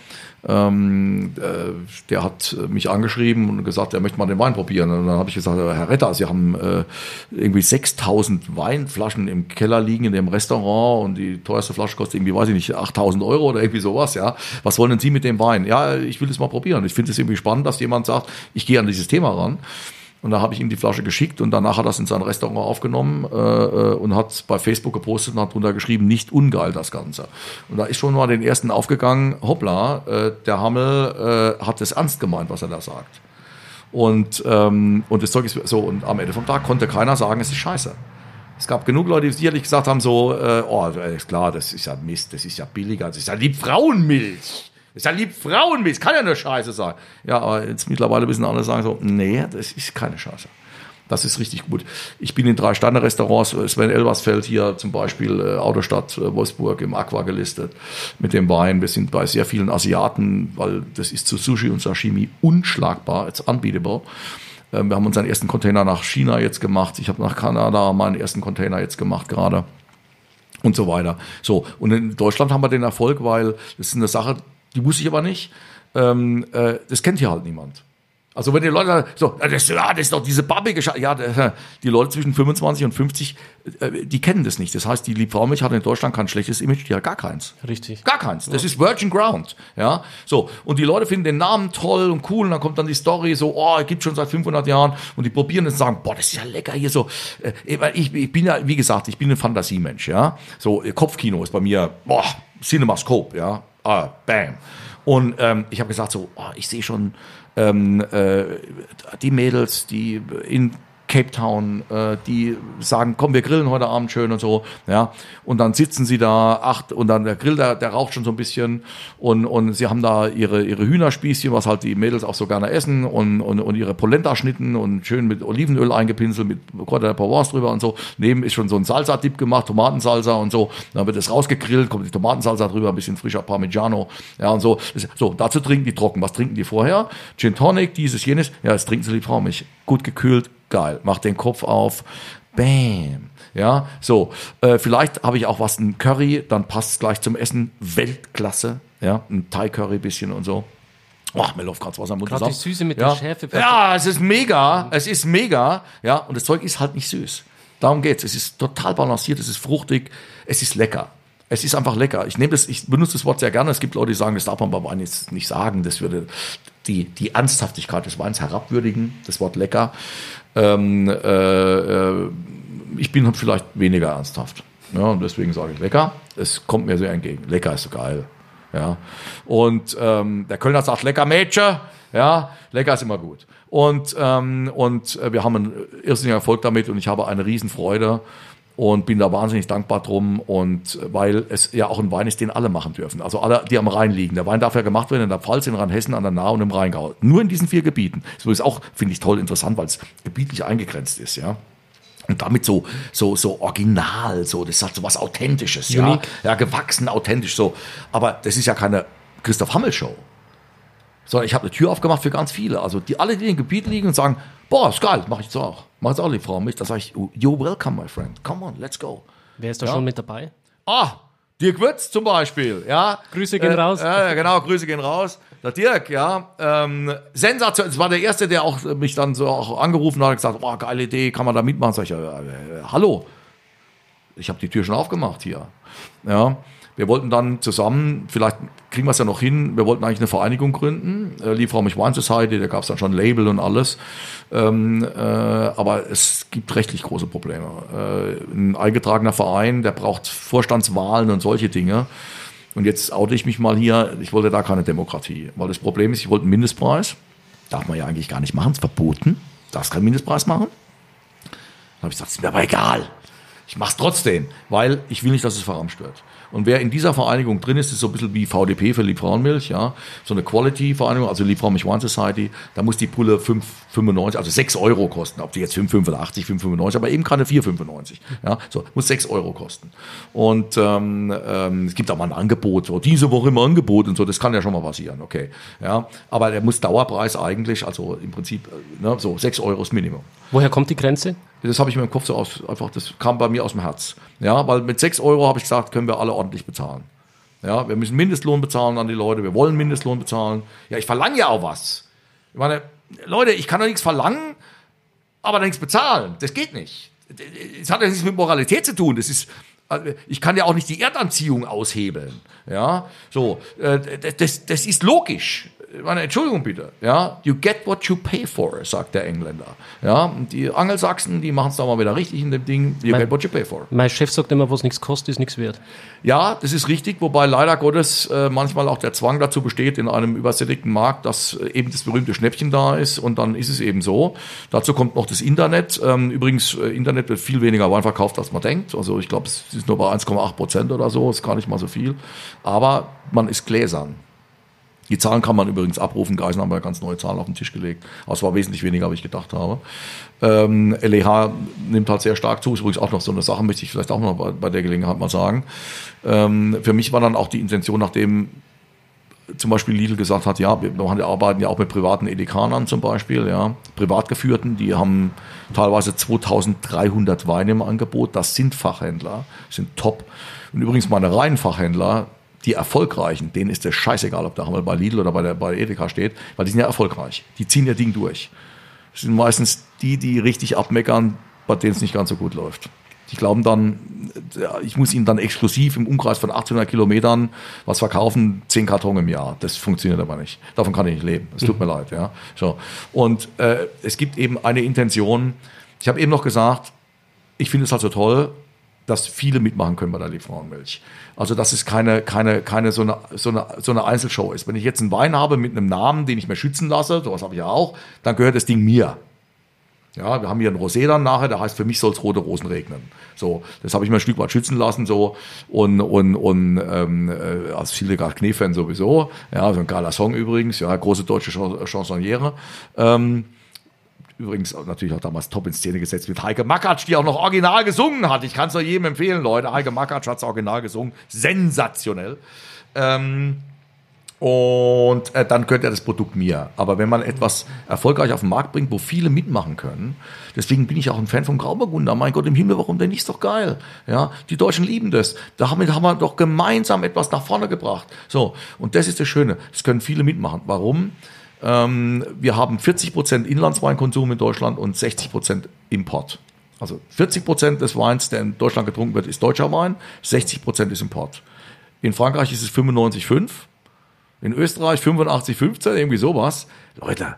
ähm, äh, der hat mich angeschrieben und gesagt, er möchte mal den Wein probieren. Und dann habe ich gesagt, Herr Retter, Sie haben äh, irgendwie 6000 Weinflaschen im Keller liegen in dem Restaurant und die teuerste Flasche kostet irgendwie, weiß ich nicht, 8000 Euro oder irgendwie sowas. Ja, Was wollen denn Sie mit dem Wein? Ja, ich will es mal probieren. Ich finde es irgendwie spannend, dass jemand sagt, ich gehe an dieses Thema ran. Und da habe ich ihm die Flasche geschickt und danach hat er es in sein Restaurant aufgenommen äh, äh, und hat bei Facebook gepostet und hat drunter geschrieben, nicht ungeil das Ganze. Und da ist schon mal den ersten aufgegangen, hoppla, äh, der Hammel äh, hat es ernst gemeint, was er da sagt. Und, ähm, und das Zeug ist so, und am Ende vom Tag konnte keiner sagen, es ist scheiße. Es gab genug Leute, die sicherlich gesagt haben, so, äh, oh, ist klar, das ist ja Mist, das ist ja billiger, das ist ja Liebfrauenmilch. Das ist ja lieb Frauenmist, kann ja nur Scheiße sein. Ja, aber jetzt mittlerweile wissen alle sagen so, nee, das ist keine Scheiße. Das ist richtig gut. Ich bin in drei Sterne-Restaurants, Sven Elversfeld hier zum Beispiel, äh, Autostadt äh, Wolfsburg im Aqua gelistet mit dem Wein. Wir sind bei sehr vielen Asiaten, weil das ist zu Sushi und Sashimi unschlagbar, it's unbeatable. Äh, wir haben unseren ersten Container nach China jetzt gemacht. Ich habe nach Kanada meinen ersten Container jetzt gemacht gerade. Und so weiter. So, und in Deutschland haben wir den Erfolg, weil das ist eine Sache, die wusste ich aber nicht. Ähm, äh, das kennt hier halt niemand. Also wenn die Leute so, das, ja, das ist doch diese babbige Scheiße. Ja, [laughs] die Leute zwischen 25 und 50, äh, die kennen das nicht. Das heißt, die Liebfraumilch hat in Deutschland kein schlechtes Image, die hat gar keins. Richtig. Gar keins. Das ja. ist Virgin Ground. Ja, so. Und die Leute finden den Namen toll und cool und dann kommt dann die Story so, oh, gibt schon seit 500 Jahren und die probieren es und sagen, boah, das ist ja lecker hier so. Äh, ich, ich bin ja, wie gesagt, ich bin ein Fantasiemensch, ja. So, Kopfkino ist bei mir, boah, Cinemascope, ja. Ah, bam. Und ähm, ich habe gesagt so, oh, ich sehe schon ähm, äh, die Mädels, die in Cape Town, äh, die sagen, komm, wir grillen heute Abend schön und so, ja. Und dann sitzen sie da, acht, und dann der Grill, der, der raucht schon so ein bisschen und, und sie haben da ihre, ihre Hühnerspießchen, was halt die Mädels auch so gerne essen und, und, und ihre Polenta-Schnitten und schön mit Olivenöl eingepinselt, mit Kräuter der Provence drüber und so. Neben ist schon so ein Salsa-Dip gemacht, Tomatensalsa und so. Dann wird es rausgegrillt, kommt die Tomatensalsa drüber, ein bisschen frischer Parmigiano, ja, und so. So, dazu trinken die trocken. Was trinken die vorher? Gin Tonic, dieses, jenes. Ja, das trinken sie die Frau mich. Gut gekühlt, geil. Mach den Kopf auf, bam. Ja, so. Äh, vielleicht habe ich auch was, ein Curry, dann passt es gleich zum Essen. Weltklasse. Ja, ein Thai-Curry bisschen und so. Ach, mir läuft gerade Wasser im Mund Gerade die Süße mit ja. der Schärfe. Ja, es ist mega. Es ist mega. Ja, und das Zeug ist halt nicht süß. Darum geht's. Es ist total balanciert, es ist fruchtig, es ist lecker. Es ist einfach lecker. Ich nehme das, ich benutze das Wort sehr gerne. Es gibt Leute, die sagen, das darf man bei Wein jetzt nicht sagen. Das würde die, die Ernsthaftigkeit des Weins herabwürdigen. Das Wort lecker. Ähm, äh, äh, ich bin vielleicht weniger ernsthaft. Ja, und deswegen sage ich lecker. Es kommt mir sehr entgegen. Lecker ist so geil. Ja. Und ähm, der Kölner sagt lecker Mädchen. Ja, lecker ist immer gut. Und, ähm, und äh, wir haben einen irrsinnigen Erfolg damit und ich habe eine Riesenfreude und bin da wahnsinnig dankbar drum und weil es ja auch ein Wein ist, den alle machen dürfen. Also alle, die am Rhein liegen. Der Wein darf ja gemacht werden in der Pfalz, in Rheinhessen, an der Nahe und im Rheingau. Nur in diesen vier Gebieten. Das ist auch, finde ich, toll interessant, weil es gebietlich eingegrenzt ist, ja. Und damit so, so, so original, so, das hat so was Authentisches, ja. Unique. Ja, gewachsen, authentisch, so. Aber das ist ja keine Christoph Hammel Show. Sondern ich habe eine Tür aufgemacht für ganz viele. Also die alle, die im Gebiet liegen und sagen, boah, ist geil, mach ich jetzt auch. Mach jetzt auch die Frau mit. Da sage ich, oh, you're welcome, my friend. Come on, let's go. Wer ist da Ja. schon mit dabei? Ah, Dirk Würz zum Beispiel, ja. Grüße gehen Äh, raus. Ja, ja, genau, Grüße gehen raus. Der Dirk, ja. Ähm, Sensation, es war der Erste, der auch mich dann so auch angerufen hat und gesagt, boah, geile Idee, kann man da mitmachen? Sag ich, ja, äh, hallo, ich habe die Tür schon aufgemacht hier. Ja. Wir wollten dann zusammen, vielleicht kriegen wir es ja noch hin, wir wollten eigentlich eine Vereinigung gründen, äh, Liebfrau mich Wine Society, da gab es dann schon Label und alles. Ähm, äh, aber es gibt rechtlich große Probleme. Äh, ein eingetragener Verein, der braucht Vorstandswahlen und solche Dinge. Und jetzt oute ich mich mal hier, ich wollte da keine Demokratie. Weil das Problem ist, ich wollte einen Mindestpreis. Darf man ja eigentlich gar nicht machen, ist verboten. Darfst keinen Mindestpreis machen. Dann habe ich gesagt, ist mir aber egal. Ich mache es trotzdem, weil ich will nicht, dass es verramscht wird. Und wer in dieser Vereinigung drin ist, ist so ein bisschen wie VDP für Liebfrauenmilch, ja. So eine Quality-Vereinigung, also Liebfrauenmilch Wine Society, da muss die Pulle 5,95, also 6 Euro kosten. Ob die jetzt 5,85, 5,95, aber eben keine 4,95. Ja, so, muss 6 Euro kosten. Und ähm, ähm, es gibt auch mal ein Angebot, so diese Woche im Angebot und so, das kann ja schon mal passieren, okay. Ja, aber der muss Dauerpreis eigentlich, also im Prinzip, äh, ne, so 6 Euro ist Minimum. Woher kommt die Grenze? Das habe ich mir im Kopf so aus, einfach, das kam bei mir aus dem Herz. Ja, weil mit 6 Euro habe ich gesagt, können wir alle ordentlich bezahlen. Ja, wir müssen Mindestlohn bezahlen an die Leute, wir wollen Mindestlohn bezahlen. Ja, ich verlange ja auch was. Ich meine, Leute, ich kann doch nichts verlangen, aber nichts bezahlen. Das geht nicht. Es hat ja nichts mit Moralität zu tun. Das ist, also, ich kann ja auch nicht die Erdanziehung aushebeln. Ja, so, äh, das, das ist logisch. Meine, Entschuldigung bitte. Ja, you get what you pay for, sagt der Engländer. Ja, und die Angelsachsen, die machen es da mal wieder richtig in dem Ding. You Mein- get what you pay for. Mein Chef sagt immer, was nichts kostet, ist nichts wert. Ja, das ist richtig, wobei leider Gottes äh, manchmal auch der Zwang dazu besteht in einem übersättigten Markt, dass äh, eben das berühmte Schnäppchen da ist und dann ist es eben so. Dazu kommt noch das Internet. Ähm, übrigens, äh, Internet wird viel weniger Wein verkauft, als man denkt. Also ich glaube, es ist nur bei 1,8 Prozent oder so, ist gar nicht mal so viel. Aber man ist gläsern. Die Zahlen kann man übrigens abrufen. Geisen haben ja ganz neue Zahlen auf den Tisch gelegt. Aber es war wesentlich weniger, als ich gedacht habe. Ähm, LEH nimmt halt sehr stark zu. Ist übrigens auch noch so eine Sache, möchte ich vielleicht auch noch bei, bei der Gelegenheit mal sagen. Ähm, für mich war dann auch die Intention, nachdem zum Beispiel Lidl gesagt hat, ja, wir arbeiten ja auch mit privaten Edekanern zum Beispiel, ja, privat geführten, die haben teilweise 2300 Weine im Angebot, das sind Fachhändler, sind top. Und übrigens meine reinen Fachhändler, die erfolgreichen, denen ist es scheißegal, ob der Hammel bei Lidl oder bei der bei Edeka steht, weil die sind ja erfolgreich. Die ziehen ihr Ding durch. Das sind meistens die, die richtig abmeckern, bei denen es nicht ganz so gut läuft. Die glauben dann, ich muss ihnen dann exklusiv im Umkreis von 800 Kilometern was verkaufen, 10 Karton im Jahr. Das funktioniert aber nicht. Davon kann ich nicht leben. Es tut mir leid. Ja. So. Und äh, es gibt eben eine Intention. Ich habe eben noch gesagt, ich finde es halt so toll, dass viele mitmachen können bei der Liebfrauenmilch. Also, dass es keine, keine, keine so eine, so eine, so eine Einzelshow ist. Wenn ich jetzt einen Wein habe mit einem Namen, den ich mir schützen lasse, sowas habe ich ja auch, dann gehört das Ding mir. Ja, wir haben hier einen Rosé dann nachher, der heißt, für mich soll es rote Rosen regnen. So, das habe ich mir ein Stück weit schützen lassen, so, und, und, und, ähm, äh, als viele gerade Knie-Fan sowieso, ja, so ein geiler Song übrigens, ja, große deutsche Chan- Chansonniere, ähm, Übrigens natürlich auch damals top in Szene gesetzt mit Heike Makatsch, die auch noch original gesungen hat. Ich kann es nur jedem empfehlen, Leute. Heike Makatsch hat es original gesungen. Sensationell. Ähm, und äh, dann gehört ja das Produkt mir. Aber wenn man etwas erfolgreich auf den Markt bringt, wo viele mitmachen können, deswegen bin ich auch ein Fan vom Grauburgunder. Mein Gott im Himmel, warum denn nicht? Ist doch geil. Ja, die Deutschen lieben das. Damit haben wir doch gemeinsam etwas nach vorne gebracht. So, und das ist das Schöne. Es können viele mitmachen. Warum? Ähm, wir haben 40 Prozent Inlandsweinkonsum in Deutschland und 60 Prozent Import. Also 40 Prozent des Weins, der in Deutschland getrunken wird, ist deutscher Wein, 60 Prozent ist Import. In Frankreich ist es 95,5. In Österreich 85, 15, irgendwie sowas. Leute,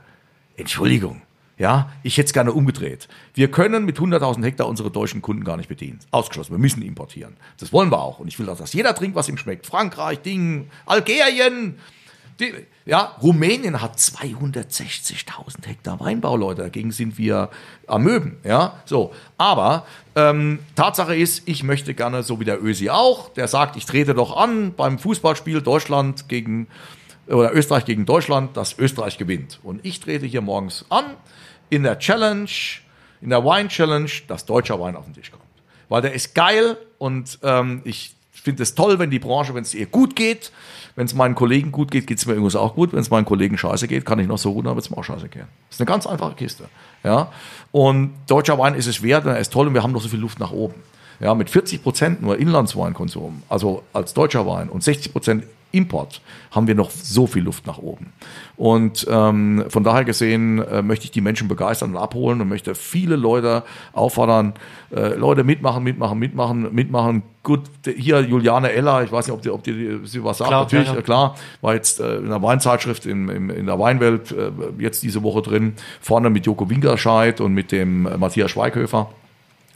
Entschuldigung. Ja, ich hätte es gerne umgedreht. Wir können mit 100.000 Hektar unsere deutschen Kunden gar nicht bedienen. Ausgeschlossen. Wir müssen importieren. Das wollen wir auch. Und ich will dass jeder trinkt, was ihm schmeckt. Frankreich, Ding, Algerien. Die, ja, Rumänien hat 260.000 Hektar Weinbau, Leute. Dagegen sind wir Amöben. Ja, so. Aber ähm, Tatsache ist, ich möchte gerne, so wie der Ösi auch, der sagt, ich trete doch an beim Fußballspiel Deutschland gegen oder Österreich gegen Deutschland, dass Österreich gewinnt. Und ich trete hier morgens an in der Challenge, in der Wine Challenge, dass deutscher Wein auf den Tisch kommt. Weil der ist geil und ähm, ich finde es toll, wenn die Branche, wenn es ihr gut geht, wenn es meinen Kollegen gut geht, geht es mir übrigens auch gut. Wenn es meinen Kollegen scheiße geht, kann ich noch so gut, dann wird es mir auch scheiße gehen. Das ist eine ganz einfache Kiste. Ja? Und deutscher Wein ist es wert, er ist toll und wir haben noch so viel Luft nach oben. Ja, mit 40 Prozent nur Inlandsweinkonsum, also als deutscher Wein und 60 Prozent Import haben wir noch so viel Luft nach oben. Und ähm, von daher gesehen äh, möchte ich die Menschen begeistern und abholen und möchte viele Leute auffordern, äh, Leute mitmachen, mitmachen, mitmachen, mitmachen. Gut, hier Juliane Eller, ich weiß nicht, ob die, ob die, sie was sagt, Klar, natürlich, ja, ja. äh, klar, war jetzt äh, in der Weinzeitschrift in, in, in der Weinwelt äh, jetzt diese Woche drin, vorne mit Joko Wingerscheid und mit dem äh, Matthias Schweighöfer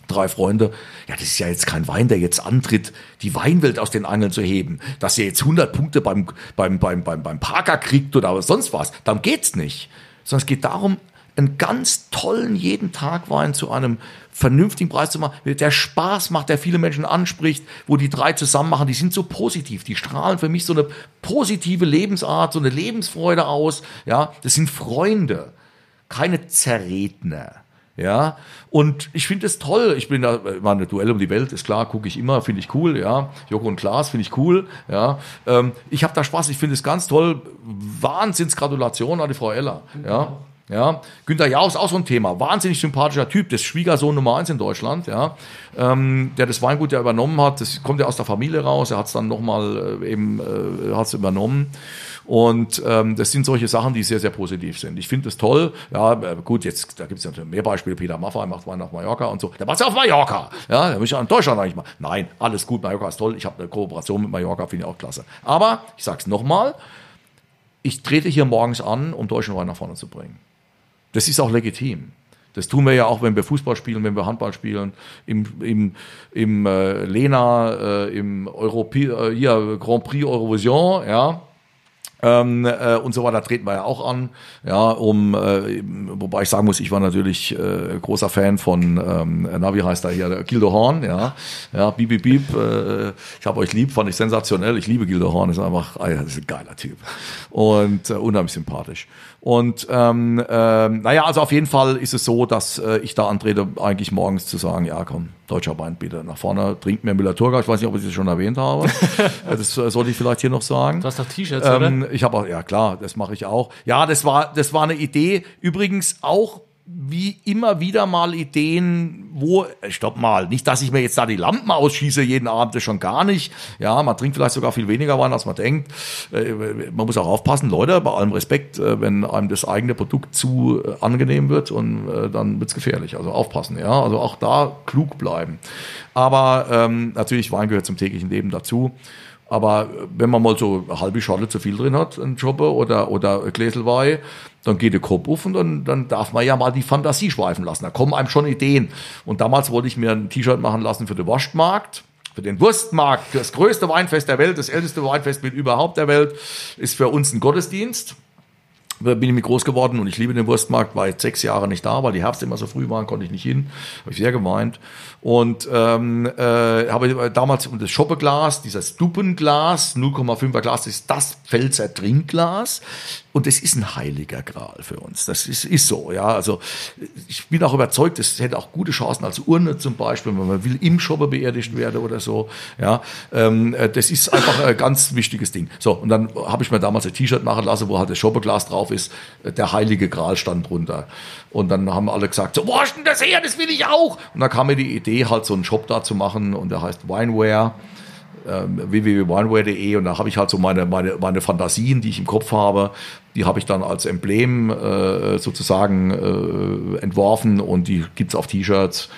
drei Freunde. Ja, das ist ja jetzt kein Wein, der jetzt antritt, die Weinwelt aus den Angeln zu heben. Dass ihr jetzt 100 Punkte beim, beim, beim, beim, beim Parker kriegt oder sonst was. Darum geht's nicht. Sondern es geht darum, einen ganz tollen jeden Tag Wein zu einem vernünftigen Preis zu machen, der Spaß macht, der viele Menschen anspricht, wo die drei zusammen machen, die sind so positiv, die strahlen für mich so eine positive Lebensart, so eine Lebensfreude aus, ja, das sind Freunde, keine Zerredner. Ja, und ich finde es toll. Ich bin da, war eine Duell um die Welt, ist klar, gucke ich immer, finde ich cool, ja. Joko und Klaas finde ich cool, ja. Ähm, ich habe da Spaß, ich finde es ganz toll. Wahnsinnsgratulation an die Frau Eller, ja. Ja, Günther Jauch ist auch so ein Thema. Wahnsinnig sympathischer Typ, das Schwiegersohn Nummer eins in Deutschland, ja, ähm, der das Weingut ja übernommen hat. Das kommt ja aus der Familie raus. Er hat es dann nochmal äh, eben äh, hat's übernommen. Und ähm, das sind solche Sachen, die sehr, sehr positiv sind. Ich finde es toll. Ja, äh, gut, jetzt da gibt es natürlich mehr Beispiele. Peter Maffay macht Wein auf Mallorca und so. Der macht ja auf Mallorca. Ja, der muss ja in Deutschland eigentlich mal. Nein, alles gut. Mallorca ist toll. Ich habe eine Kooperation mit Mallorca, finde ich auch klasse. Aber ich sage es nochmal: Ich trete hier morgens an, um deutschen Wein nach vorne zu bringen. Das ist auch legitim. Das tun wir ja auch, wenn wir Fußball spielen, wenn wir Handball spielen, im, im, im äh, Lena, äh, im Europä äh, hier, Grand Prix Eurovision, ja. Ähm, äh, und so weiter treten wir ja auch an, ja, um, äh, wobei ich sagen muss, ich war natürlich äh, großer Fan von, ähm, na, wie heißt er hier, Gildo Horn, ja, ja, Beep, Beep, Beep, äh, ich habe euch lieb, fand ich sensationell, ich liebe Gildo Horn, ist einfach, ah, ist ein geiler Typ. Und äh, unheimlich sympathisch. Und ähm, ähm, naja, also auf jeden Fall ist es so, dass äh, ich da antrete, eigentlich morgens zu sagen, ja komm, deutscher Wein bitte nach vorne, trinkt mir Müller-Thurgau. Ich weiß nicht, ob ich das schon erwähnt habe. [laughs] das äh, sollte ich vielleicht hier noch sagen. Du hast doch T-Shirts, Ähm, oder? ich habe auch, ja klar, das mache ich auch. Ja, das war, das war eine Idee. Übrigens auch wie immer wieder mal Ideen, wo, stopp mal, nicht, dass ich mir jetzt da die Lampen ausschieße jeden Abend, das schon gar nicht. Ja, man trinkt vielleicht sogar viel weniger Wein, als man denkt. Äh, Man muss auch aufpassen, Leute, bei allem Respekt, äh, wenn einem das eigene Produkt zu äh, angenehm wird und dann wird's gefährlich. Also aufpassen, ja. Also auch da klug bleiben. Aber ähm, natürlich, Wein gehört zum täglichen Leben dazu. Aber wenn man mal so eine halbe Schale zu viel drin hat, ein Jobber oder, oder ein Gläsel Wein, dann geht der Kopf auf und dann, dann darf man ja mal die Fantasie schweifen lassen. Da kommen einem schon Ideen. Und damals wollte ich mir ein T-Shirt machen lassen für den Wurstmarkt. Für den Wurstmarkt, das größte Weinfest der Welt, das älteste Weinfest mit überhaupt der Welt, ist für uns ein Gottesdienst. Da bin ich mit groß geworden und ich liebe den Wurstmarkt, war jetzt sechs Jahre nicht da, weil die Herbst immer so früh waren, konnte ich nicht hin. Habe ich sehr gemeint. Und ähm, äh, habe damals das Schoppeglas, dieses Stupenglas, 0,5er Glas, ist das Pfälzer Trinkglas. Und das ist ein heiliger Gral für uns. Das ist, ist so, ja. Also ich bin auch überzeugt, es hätte auch gute Chancen als Urne zum Beispiel, wenn man will im Schoppe beerdigt werden oder so. Ja, ähm, äh, das ist einfach ein ganz wichtiges Ding. So, und dann habe ich mir damals ein T-Shirt machen lassen, wo halt das Schoppeglas drauf ist. Der heilige Gral stand drunter. Und dann haben alle gesagt, so, wo hast denn das her? Das will ich auch. Und dann kam mir die Idee, halt so einen Shop da zu machen und der heißt Wineware www.wineware.de und da habe ich halt so meine, meine, meine Fantasien, die ich im Kopf habe, die habe ich dann als Emblem äh, sozusagen äh, entworfen und die gibt's auf T-Shirts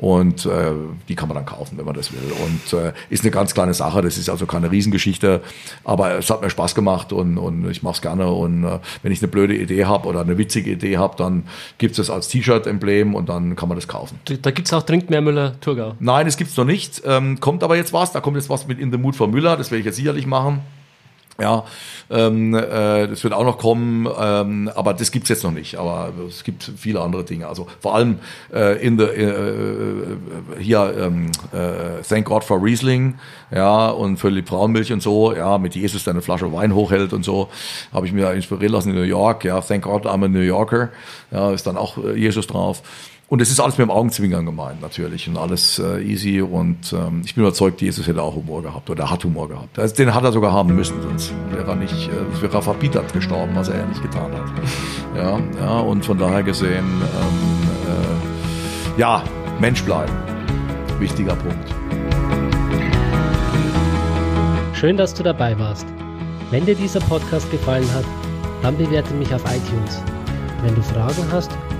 und äh, die kann man dann kaufen, wenn man das will. Und äh, ist eine ganz kleine Sache, das ist also keine Riesengeschichte, aber es hat mir Spaß gemacht und, und ich mache es gerne. Und äh, wenn ich eine blöde Idee habe oder eine witzige Idee habe, dann gibt's das als T-Shirt-Emblem und dann kann man das kaufen. Da gibt es auch Trinkt mehr Müller-Thurgau. Nein, es gibt's noch nicht. Ähm, kommt aber jetzt was. Da kommt jetzt was mit In the Mood for Müller. Das werde ich jetzt sicherlich machen. Ja, ähm, äh, das wird auch noch kommen, ähm, aber das gibt's jetzt noch nicht. Aber es gibt viele andere Dinge. Also vor allem äh, in the äh, äh, hier ähm, äh, Thank God for Riesling, ja und für die Braunmilch und so, ja mit Jesus der eine Flasche Wein hochhält und so, habe ich mir inspirieren lassen in New York. Ja, Thank God I'm a New Yorker, ja ist dann auch äh, Jesus drauf. Und es ist alles mit dem Augenzwinkern gemeint, natürlich. Und alles äh, easy. Und ähm, ich bin überzeugt, Jesus hätte auch Humor gehabt oder hat Humor gehabt. Also, den hat er sogar haben müssen, sonst wäre er nicht, äh, wäre er verbietert gestorben, was er ja nicht getan hat. Ja, ja, und von daher gesehen, ähm, äh, ja, Mensch bleiben. Wichtiger Punkt. Schön, dass du dabei warst. Wenn dir dieser Podcast gefallen hat, dann bewerte mich auf iTunes. Wenn du Fragen hast